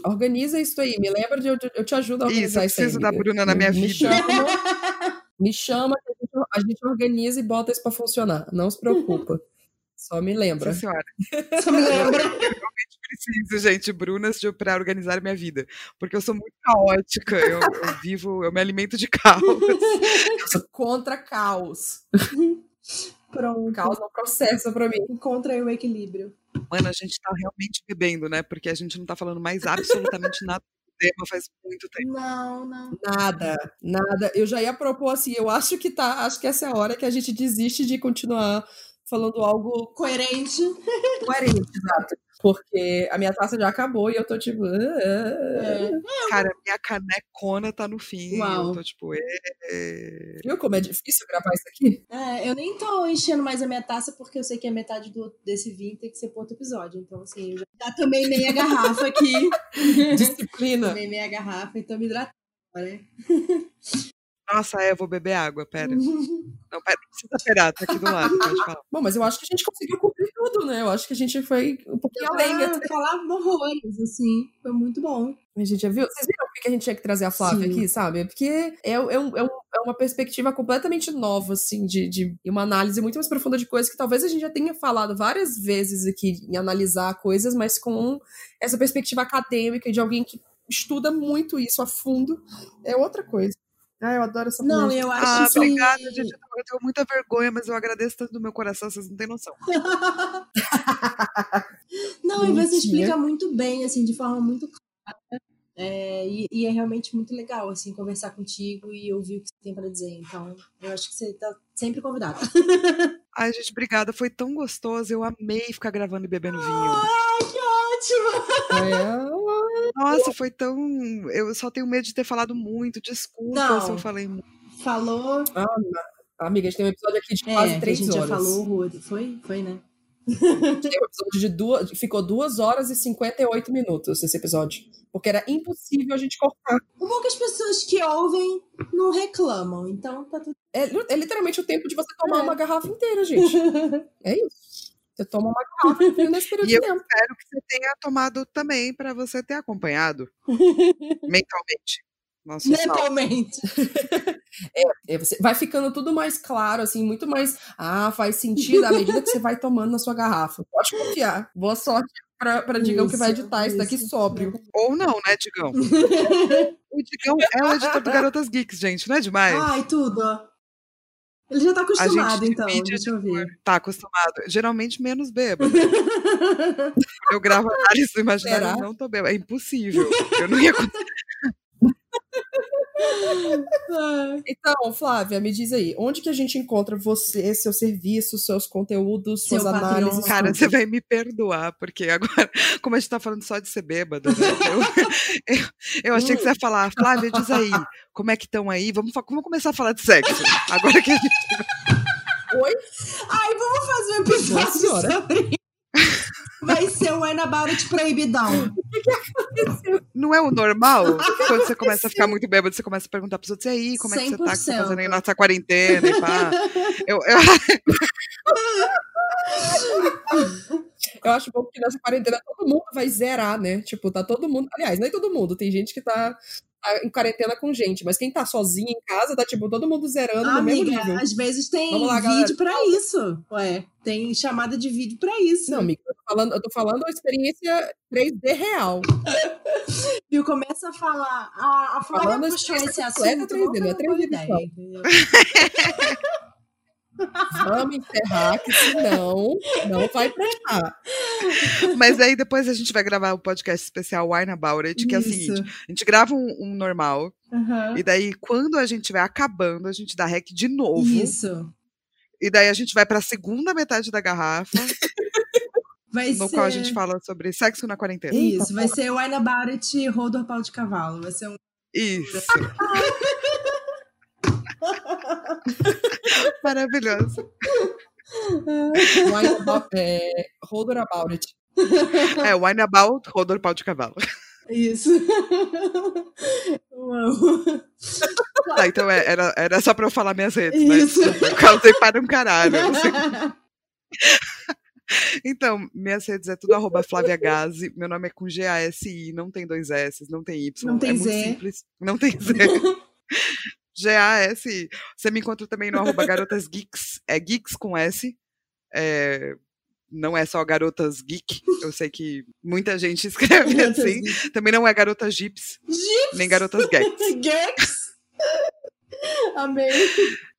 Organiza isso aí, me lembra de eu, eu te ajudo a Isso, eu organizar isso, aí. preciso da amiga. Bruna na minha me vida. Chama, me chama que a gente, a gente organiza e bota isso pra funcionar. Não se preocupa. Só me lembra. Sim, senhora. Só me lembra. preciso, gente, Brunas, de- pra organizar minha vida. Porque eu sou muito caótica. Eu, eu vivo, eu me alimento de caos. Eu sou contra caos. Pronto. Caos não processa pra mim. Encontra aí o equilíbrio. Mano, a gente tá realmente bebendo, né? Porque a gente não tá falando mais absolutamente nada do tema faz muito tempo. Não, não. Nada, nada. Eu já ia propor assim, eu acho que tá, acho que essa é a hora que a gente desiste de continuar falando algo Coerente. coerente, exato. Porque a minha taça já acabou e eu tô tipo. É. Cara, minha canecona tá no fim. Uau. Eu tô tipo. "É". Viu como é difícil gravar isso aqui? É, eu nem tô enchendo mais a minha taça porque eu sei que a metade do, desse vinho tem que ser pro outro episódio. Então, assim, eu já, já tomei meia garrafa aqui. Disciplina. tomei meia garrafa e tô me hidratando, né? Nossa, é, eu vou beber água, pera. Não, pera, não precisa esperar, tá aqui do lado, pode falar. Bom, mas eu acho que a gente conseguiu cumprir tudo, né? Eu acho que a gente foi um pouquinho além. Ah, até. falar horrores, assim. Foi muito bom. A gente já viu? Vocês viram por que a gente tinha que trazer a Flávia Sim. aqui, sabe? Porque é, é, um- é um- é uma perspectiva completamente nova, assim, de, de e uma análise muito mais profunda de coisas que talvez a gente já tenha falado várias vezes aqui em analisar coisas, mas com essa perspectiva acadêmica de alguém que estuda muito isso a fundo. É outra coisa. Ah, eu adoro essa Não, eu acho Ah, que. obrigada, gente. Eu tenho muita vergonha, mas eu agradeço tanto do meu coração, vocês não têm noção. Não, e você explica muito bem, assim, de forma muito clara. É, e, e é realmente muito legal, assim, conversar contigo e ouvir o que você tem pra dizer. Então, eu acho que você tá sempre convidada. Ai, gente, obrigada. Foi tão gostoso. Eu amei ficar gravando e bebendo vinho. Ai, que ótimo! É, Nossa, foi tão. Eu só tenho medo de ter falado muito. Desculpa Não. se eu falei muito. Falou. ah, amiga, a gente tem um episódio aqui de É, quase que a três gente horas. já falou horror. Foi? Foi, né? A tem um episódio de duas. Ficou duas horas e 58 minutos esse episódio. Porque era impossível a gente cortar. O bom é que as pessoas que ouvem não reclamam, então tá tudo. É, é literalmente o tempo de você tomar É. uma garrafa inteira, gente. É isso. Você toma uma garrafa inteira nesse período E de eu tempo. espero que você tenha tomado também para você ter acompanhado mentalmente. Nossa. Mentalmente. É, você vai ficando tudo mais claro, assim, muito mais. Ah, faz sentido à medida que você vai tomando na sua garrafa. Pode confiar. Boa sorte pra, pra Digão que vai Isso, editar isso daqui isso. sóbrio. Ou não, né, Digão? O Digão é o editor do Garotas Geeks, gente, não é demais? Ai, tudo. Ele já tá acostumado, então. Deixa eu ver. Tá acostumado. Geralmente menos bêbado. Eu gravo análise do imaginário, Será? eu não tô bêbado. É impossível. Eu não ia conseguir. Então, Flávia, me diz aí, onde que a gente encontra você, seus serviços, seus conteúdos, Seu suas Patreon. análises? Cara, tudo? você vai me perdoar, porque agora, como a gente tá falando só de ser bêbada, né? eu, eu, eu achei que você ia falar, Flávia, diz aí, como é que estão aí? Vamos, vamos começar a falar de sexo. Agora que a gente. Oi? Ai, vamos fazer um episódio sobre. Vai ser o When About It proibidão. Não é o normal? Quando você começa a ficar muito bêbado, você começa a perguntar pros outros, e aí, como é que você tá? O que você tá fazendo aí 100%. na sua quarentena e pá? Eu, eu, Eu acho bom que nessa quarentena todo mundo vai zerar, né? Tipo, tá todo mundo. Aliás, nem todo mundo. Tem gente que tá, tá em quarentena com gente, mas quem tá sozinho em casa tá, tipo, todo mundo zerando no mesmo Amiga, nível. às vezes tem lá, vídeo pra isso. Ué, tem chamada de vídeo pra isso. Não, amiga, eu tô falando, eu tô falando a experiência 3D real. Viu? Começa a falar. A, a Flávia puxou esse assunto. 3D, não é tem uma 3D ideia? Vamos encerrar, que senão não vai prestar. mas aí depois a gente vai gravar o podcast especial Wine About It, que é o Isso. seguinte: a gente grava um, um normal, Aham. e daí quando a gente estiver acabando, a gente dá rec de novo. Isso. E daí a gente vai pra segunda metade da garrafa, Vai no ser. qual a gente fala sobre sexo na quarentena. Isso, vai ser Wine About It Rodor Pau de Cavalo. Vai ser um. Isso. Maravilhoso. Wine about, é, hold it about it. É, Wine About, Rodor Pau de Cavalo. Isso. Tá, então é- era, era só pra eu falar minhas redes? Isso. Desculpa, Eu causei para um caralho. assim. Então, minhas redes é tudo arroba Flávia Gazi. Meu nome é com G-A-S-I, não tem dois S, não tem Y. Não tem é muito Z. simples. Não tem Z. G-A-S-I. Você me encontra também no arroba Garotas Geeks. É Geeks com S. É, não é só Garotas Geek. Eu sei que muita gente escreve assim. Também não é Garotas Gips, Gips. nem Garotas Geeks. Gex. Amei.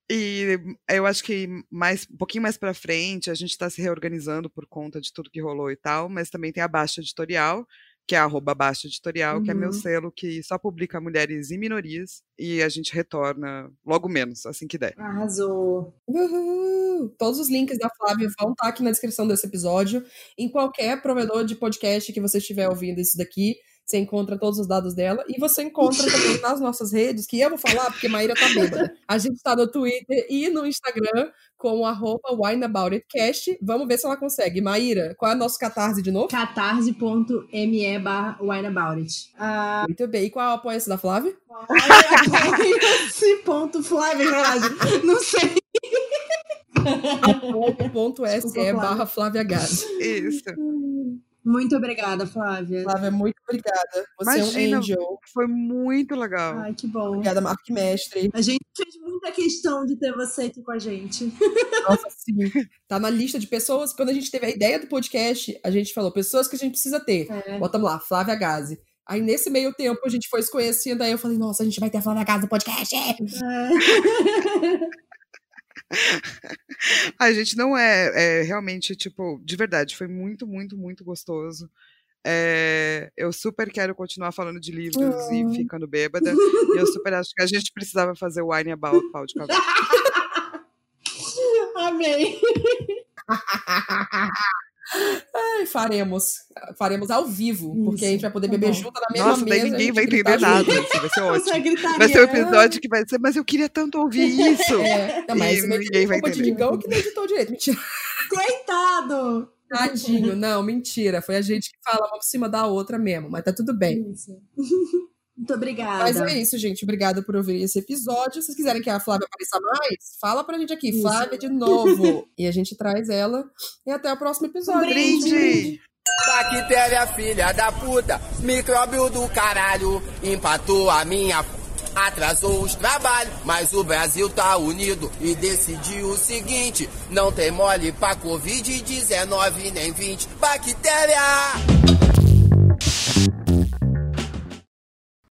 E eu acho que mais, um pouquinho mais pra frente, a gente está se reorganizando por conta de tudo que rolou e tal, mas também tem a Baixa Editorial, que é arroba Baixa Editorial, Uhum. que é meu selo que só publica mulheres e minorias. E a gente retorna logo menos, assim que der. Arrasou. Uhul! Todos os links da Flávia vão estar aqui na descrição desse episódio. Em qualquer provedor de podcast que você estiver ouvindo isso daqui, você encontra todos os dados dela. E você encontra também nas nossas redes, que eu vou falar porque Maíra tá bêbada. A gente tá no Twitter e no Instagram com o arroba wineaboutitcast. Vamos ver se ela consegue. Maíra, qual é o nosso catarse de novo? catarse.me barra wineaboutit. Ah, Muito bem. E qual é o apoio-se da Flávia? esse ponto Flávia, caralho. Não sei. Desculpa, barra Flávia Gás. Isso. Muito obrigada, Flávia. Flávia, muito obrigada. Você é Imagina. um angel. Foi muito legal. Ai, que bom. Obrigada, Marco Mestre. A gente fez muita questão de ter você aqui com a gente. Nossa, sim. Tá na lista de pessoas. Quando a gente teve a ideia do podcast, a gente falou pessoas que a gente precisa ter. É. Botamos lá, Flávia Gazi. Aí, nesse meio tempo, a gente foi se conhecendo. Aí eu falei, nossa, a gente vai ter a Flávia Gazi no podcast. É. A gente não é, é realmente, tipo, de verdade, foi muito, muito, muito gostoso. É, eu super quero continuar falando de livros e ficando bêbada. e eu super acho que a gente precisava fazer o Wine About Pau de Cavalo. Amei. Ai, faremos. Faremos ao vivo, porque a gente vai poder tá beber bom. junto na mesma Nossa, mesa. daí a ninguém vai entender nada. assim, vai ser Você ótimo. Vai ser um episódio que vai ser, mas eu queria tanto ouvir isso. É, não, mas E ninguém vai entender. Digão que não editou direito. Mentira. Coitado. Tadinho. Não, mentira. Foi a gente que fala uma por cima da outra mesmo, mas tá tudo bem. Isso. Muito obrigada. Mas é isso, gente. Obrigada por ouvir esse episódio. Se vocês quiserem que a Flávia apareça mais, fala pra gente aqui. Isso. Flávia de novo. e a gente traz ela. E até o próximo episódio. Um brinde. Brinde! Bactéria, filha da puta, micróbio do caralho, empatou a minha. Atrasou os trabalhos, mas o Brasil tá unido e decidiu o seguinte: não tem mole pra Covid-19 nem 20. Bactéria!